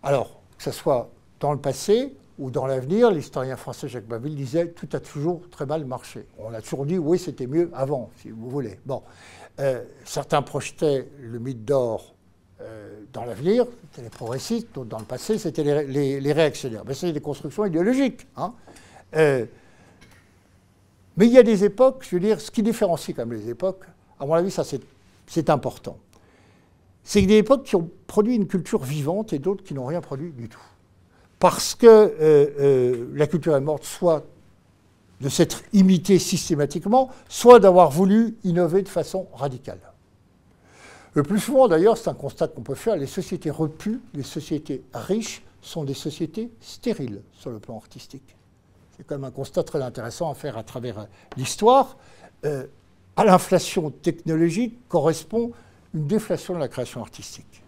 Alors, que ce soit dans le passé ou dans l'avenir, l'historien français Jacques Baville disait tout a toujours très mal marché. On a toujours dit oui, c'était mieux avant, si vous voulez. Bon, euh, certains projetaient le mythe d'or euh, dans l'avenir, c'était les progressistes, d'autres dans le passé, c'était les, réactionnaires. Mais c'est des constructions idéologiques. Hein. Euh, mais il y a des époques, je veux dire, ce qui différencie quand même les époques, à mon avis, ça c'est important. C'est des époques qui ont produit une culture vivante et d'autres qui n'ont rien produit du tout parce que euh, euh, la culture est morte soit de s'être imitée systématiquement, soit d'avoir voulu innover de façon radicale. Le plus souvent, d'ailleurs, c'est un constat qu'on peut faire, les sociétés repues, les sociétés riches, sont des sociétés stériles sur le plan artistique. C'est quand même un constat très intéressant à faire à travers euh, l'histoire. À l'inflation technologique correspond une déflation de la création artistique.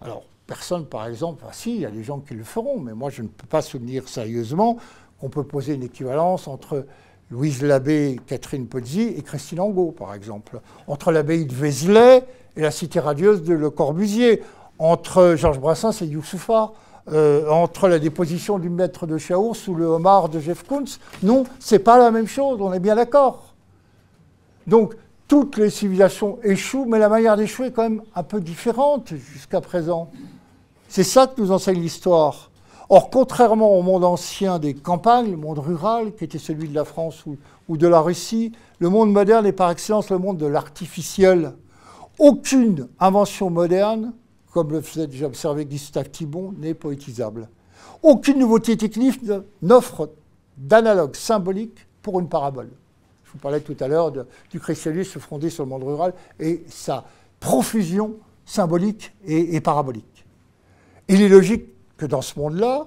Alors, Personne, par exemple, si, il y a des gens qui le feront, mais moi je ne peux pas soutenir sérieusement qu'on peut poser une équivalence entre Louise Labbé, Catherine Pozzi et Christine Angot, par exemple, entre l'abbaye de Vézelay et la cité radieuse de Le Corbusier, entre Georges Brassens et Youssoufa, euh, entre la déposition du maître de Chaours ou le homard de Jeff Koons. Non, c'est pas la même chose, on est bien d'accord. Donc, toutes les civilisations échouent, mais la manière d'échouer est quand même un peu différente jusqu'à présent. C'est ça que nous enseigne l'histoire. Or, contrairement au monde ancien des campagnes, le monde rural, qui était celui de la France ou, de la Russie, le monde moderne est par excellence le monde de l'artificiel. Aucune invention moderne, comme le faisait déjà observer Gustave Thibon, n'est poétisable. Aucune nouveauté technique n'offre d'analogue symbolique pour une parabole. Vous parlais tout à l'heure du christianisme fondé sur le monde rural et sa profusion symbolique et parabolique. Il est logique que dans ce monde-là,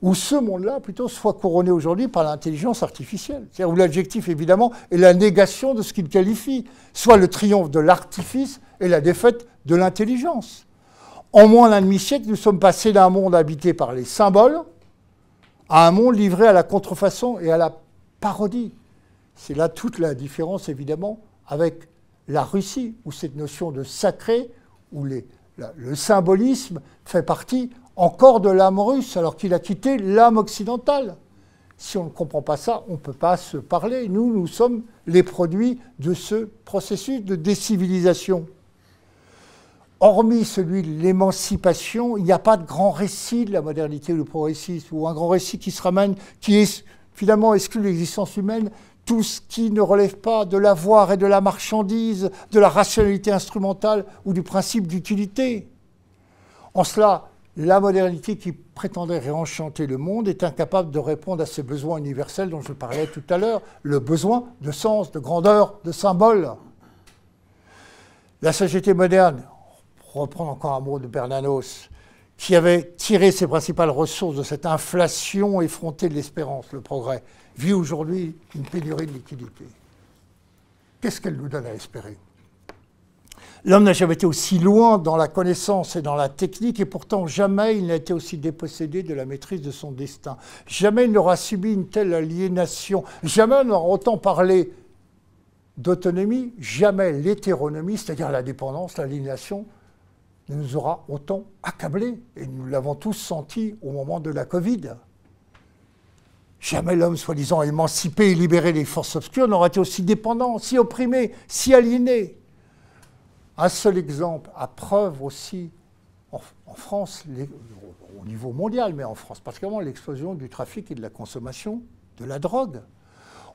ou ce monde-là plutôt, soit couronné aujourd'hui par l'intelligence artificielle. C'est-à-dire où l'adjectif, évidemment, est la négation de ce qu'il qualifie, soit le triomphe de l'artifice et la défaite de l'intelligence. En moins d'un demi-siècle, nous sommes passés d'un monde habité par les symboles à un monde livré à la contrefaçon et à la parodie. C'est là toute la différence, évidemment, avec la Russie, où cette notion de sacré, où le symbolisme fait partie encore de l'âme russe, alors qu'il a quitté l'âme occidentale. Si on ne comprend pas ça, on ne peut pas se parler. Nous, nous sommes les produits de ce processus de décivilisation. Hormis celui de l'émancipation, il n'y a pas de grand récit de la modernité ou du progressisme, ou un grand récit qui se ramène, qui finalement exclut l'existence humaine tout ce qui ne relève pas de l'avoir et de la marchandise, de la rationalité instrumentale ou du principe d'utilité. En cela, la modernité qui prétendait réenchanter le monde est incapable de répondre à ces besoins universels dont je parlais tout à l'heure, le besoin de sens, de grandeur, de symbole. La société moderne, pour reprendre encore un mot de Bernanos, qui avait tiré ses principales ressources de cette inflation effrontée de l'espérance, le progrès, vit aujourd'hui une pénurie de liquidité. Qu'est-ce qu'elle nous donne à espérer? L'homme n'a jamais été aussi loin dans la connaissance et dans la technique, et pourtant jamais il n'a été aussi dépossédé de la maîtrise de son destin. Jamais il n'aura subi une telle aliénation. Jamais on n'aura autant parlé d'autonomie. Jamais l'hétéronomie, c'est-à-dire la dépendance, l'aliénation, ne nous aura autant accablés. Et nous l'avons tous senti au moment de la Covid. Jamais l'homme, soi-disant émancipé et libéré des forces obscures, n'aurait été aussi dépendant, si opprimé, si aliéné. Un seul exemple, à preuve aussi, en, France, au niveau mondial, mais en France particulièrement, l'explosion du trafic et de la consommation de la drogue.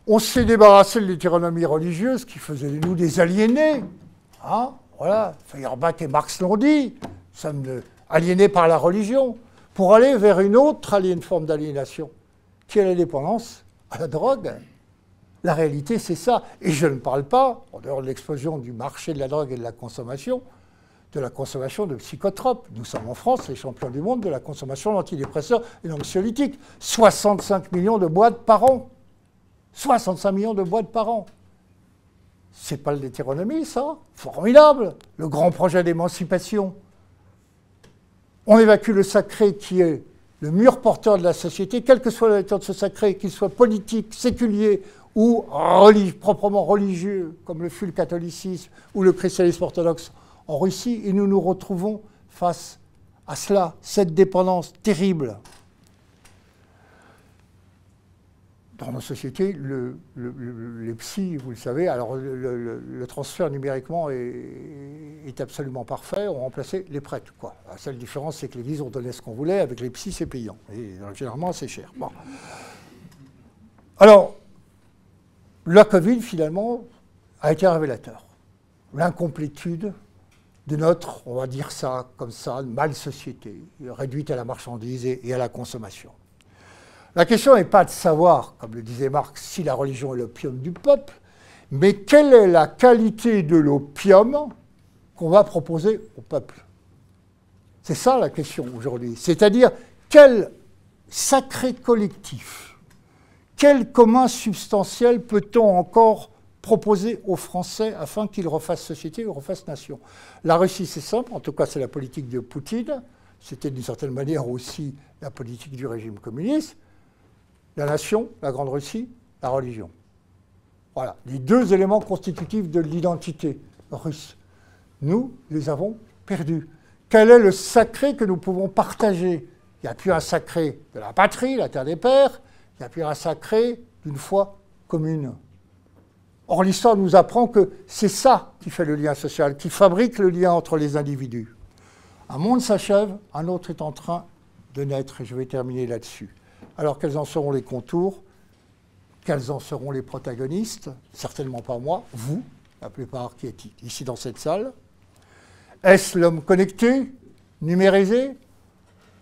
On s'est débarrassé de l'hétéronomie religieuse qui faisait de nous des aliénés. Hein voilà, Feuerbach et Marx l'ont dit, nous sommes aliénés par la religion, pour aller vers une autre forme d'aliénation qui est la dépendance à la drogue. La réalité, c'est ça. Et je ne parle pas, en dehors de l'explosion du marché de la drogue et de la consommation, de la consommation de psychotropes. Nous sommes en France les champions du monde de la consommation d'antidépresseurs et d'anxiolytiques. 65 millions de boîtes par an. 65 millions de boîtes par an. C'est pas le détéronomie, ça Formidable Le grand projet d'émancipation. On évacue le sacré qui est le mur porteur de la société, quel que soit la nature de ce sacré, qu'il soit politique, séculier ou proprement religieux, comme le fut le catholicisme ou le christianisme orthodoxe en Russie, et nous nous retrouvons face à cela, cette dépendance terrible dans nos sociétés, le, les psys, vous le savez, alors le, transfert numériquement est, absolument parfait, ont remplacé les prêtres. Quoi. La seule différence, c'est que l'Église, on donnait ce qu'on voulait, avec les psys, c'est payant. Et généralement, c'est cher. Bon. Alors, la Covid, finalement, a été révélateur. L'incomplétude de notre, on va dire ça comme ça, mal société, réduite à la marchandise et à la consommation. La question n'est pas de savoir, comme le disait Marx, si la religion est l'opium du peuple, mais quelle est la qualité de l'opium qu'on va proposer au peuple? C'est ça la question aujourd'hui. C'est-à-dire, quel sacré collectif, quel commun substantiel peut-on encore proposer aux Français afin qu'ils refassent société ou refassent nation? La Russie, c'est simple, en tout cas c'est la politique de Poutine, c'était d'une certaine manière aussi la politique du régime communiste la nation, la Grande Russie, la religion. Voilà, les deux éléments constitutifs de l'identité russe. Nous les avons perdus. Quel est le sacré que nous pouvons partager? Il n'y a plus un sacré de la patrie, la terre des pères, il n'y a plus un sacré d'une foi commune. Or, l'histoire nous apprend que c'est ça qui fait le lien social, qui fabrique le lien entre les individus. Un monde s'achève, un autre est en train de naître, et je vais terminer là-dessus. Alors quels en seront les contours Quels en seront les protagonistes? Certainement pas moi, vous, la plupart qui êtes ici dans cette salle. Est-ce l'homme connecté, numérisé?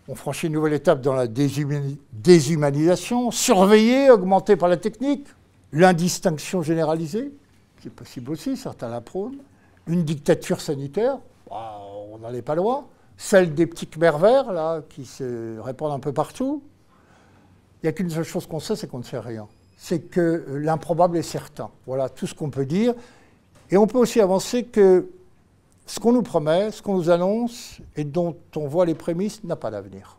On franchit une nouvelle étape dans la déshumanisation, surveillé, augmenté par la technique, l'indistinction généralisée, c'est possible aussi, certains la prônent, une dictature sanitaire, on n'en est pas loin, celle des petits verts, là, qui se répandent un peu partout, il n'y a qu'une seule chose qu'on sait, c'est qu'on ne sait rien. C'est que l'improbable est certain. Voilà tout ce qu'on peut dire. Et on peut aussi avancer que ce qu'on nous promet, ce qu'on nous annonce et dont on voit les prémices n'a pas d'avenir.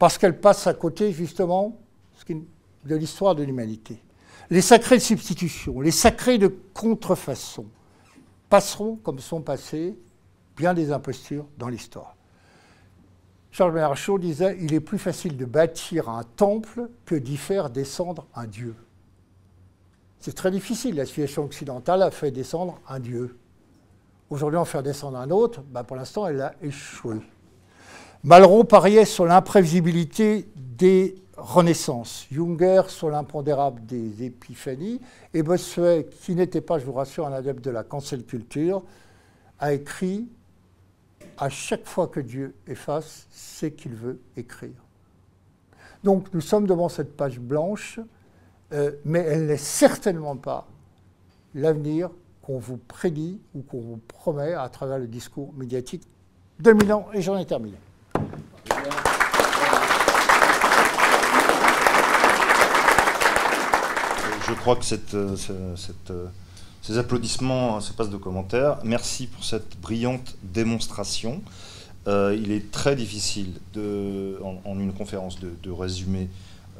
Parce qu'elle passe à côté, justement, de l'histoire de l'humanité. Les sacrés de substitution, les sacrés de contrefaçon passeront, comme sont passés, bien des impostures dans l'histoire. Charles Bernard disait Il est plus facile de bâtir un temple que d'y faire descendre un Dieu. C'est très difficile. La situation occidentale a fait descendre un Dieu. Aujourd'hui, en faire descendre un autre, bah, pour l'instant, elle a échoué. Malraux pariait sur l'imprévisibilité des renaissances, Junger sur l'impondérable des épiphanies, et Bossuet, qui n'était pas, je vous rassure, un adepte de la cancel culture, a écrit à chaque fois que Dieu efface, c'est qu'il veut écrire. Donc nous sommes devant cette page blanche, euh, mais elle n'est certainement pas l'avenir qu'on vous prédit ou qu'on vous promet à travers le discours médiatique 2000 ans, et j'en ai terminé. Je crois que cette, euh, euh, ces applaudissements, ce passe de commentaires. Merci pour cette brillante démonstration. Euh, il est très difficile en, une conférence de, résumer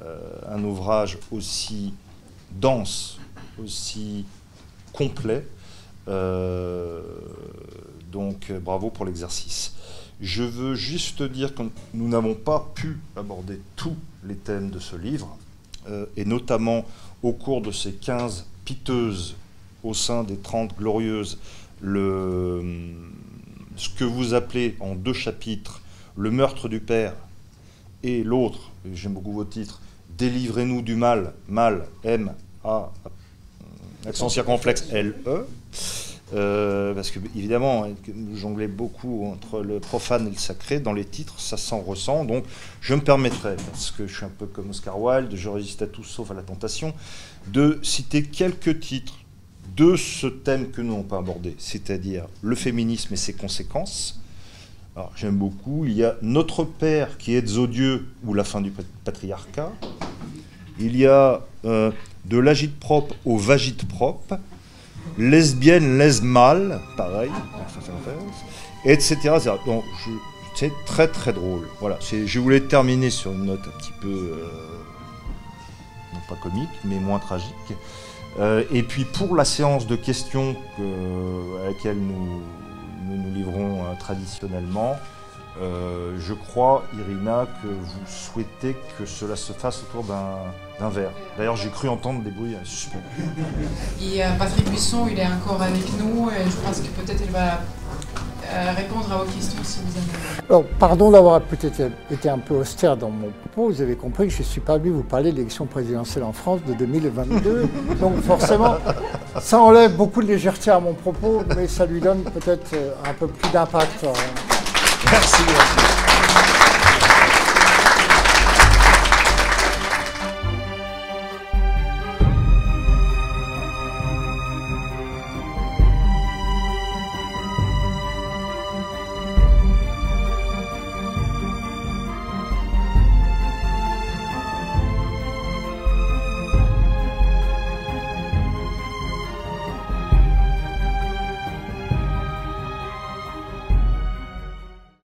euh, un ouvrage aussi dense, aussi complet. Euh, donc bravo pour l'exercice. Je veux juste dire que nous n'avons pas pu aborder tous les thèmes de ce livre, et notamment au cours de ces 15 piteuses au sein des 30 glorieuses le, ce que vous appelez en deux chapitres le meurtre du Père et l'autre, j'aime beaucoup vos titres, Délivrez-nous du mal, mal, M, A, accent circonflexe, L, E. Euh, parce que évidemment, jongler beaucoup entre le profane et le sacré dans les titres, ça s'en ressent. Donc, je me permettrai, parce que je suis un peu comme Oscar Wilde, je résiste à tout sauf à la tentation, de citer quelques titres de ce thème que nous n'avons pas abordé, c'est-à-dire le féminisme et ses conséquences. Alors, j'aime beaucoup. Il y a Notre Père qui est odieux ou la fin du patriarcat. Il y a euh, de l'agite propre au vagite propre, lesbienne, lèse mal, pareil, etc. Donc, c'est très très drôle. Voilà, je voulais terminer sur une note un petit peu, euh, non pas comique, mais moins tragique. Euh, et puis pour la séance de questions à laquelle nous nous, livrons traditionnellement, je crois, Irina, que vous souhaitez que cela se fasse autour d'un d'un verre. D'ailleurs, j'ai cru entendre des bruits suspects. Et euh, Patrick Buisson, il est encore avec nous et je pense que peut-être il va euh, répondre à vos questions si vous avez. Alors, pardon d'avoir peut-être été un peu austère dans mon propos. Vous avez compris que je ne suis pas venu vous parler de l'élection présidentielle en France de 2022. Donc, forcément, ça enlève beaucoup de légèreté à mon propos, mais ça lui donne peut-être euh, un peu plus d'impact. Merci, merci.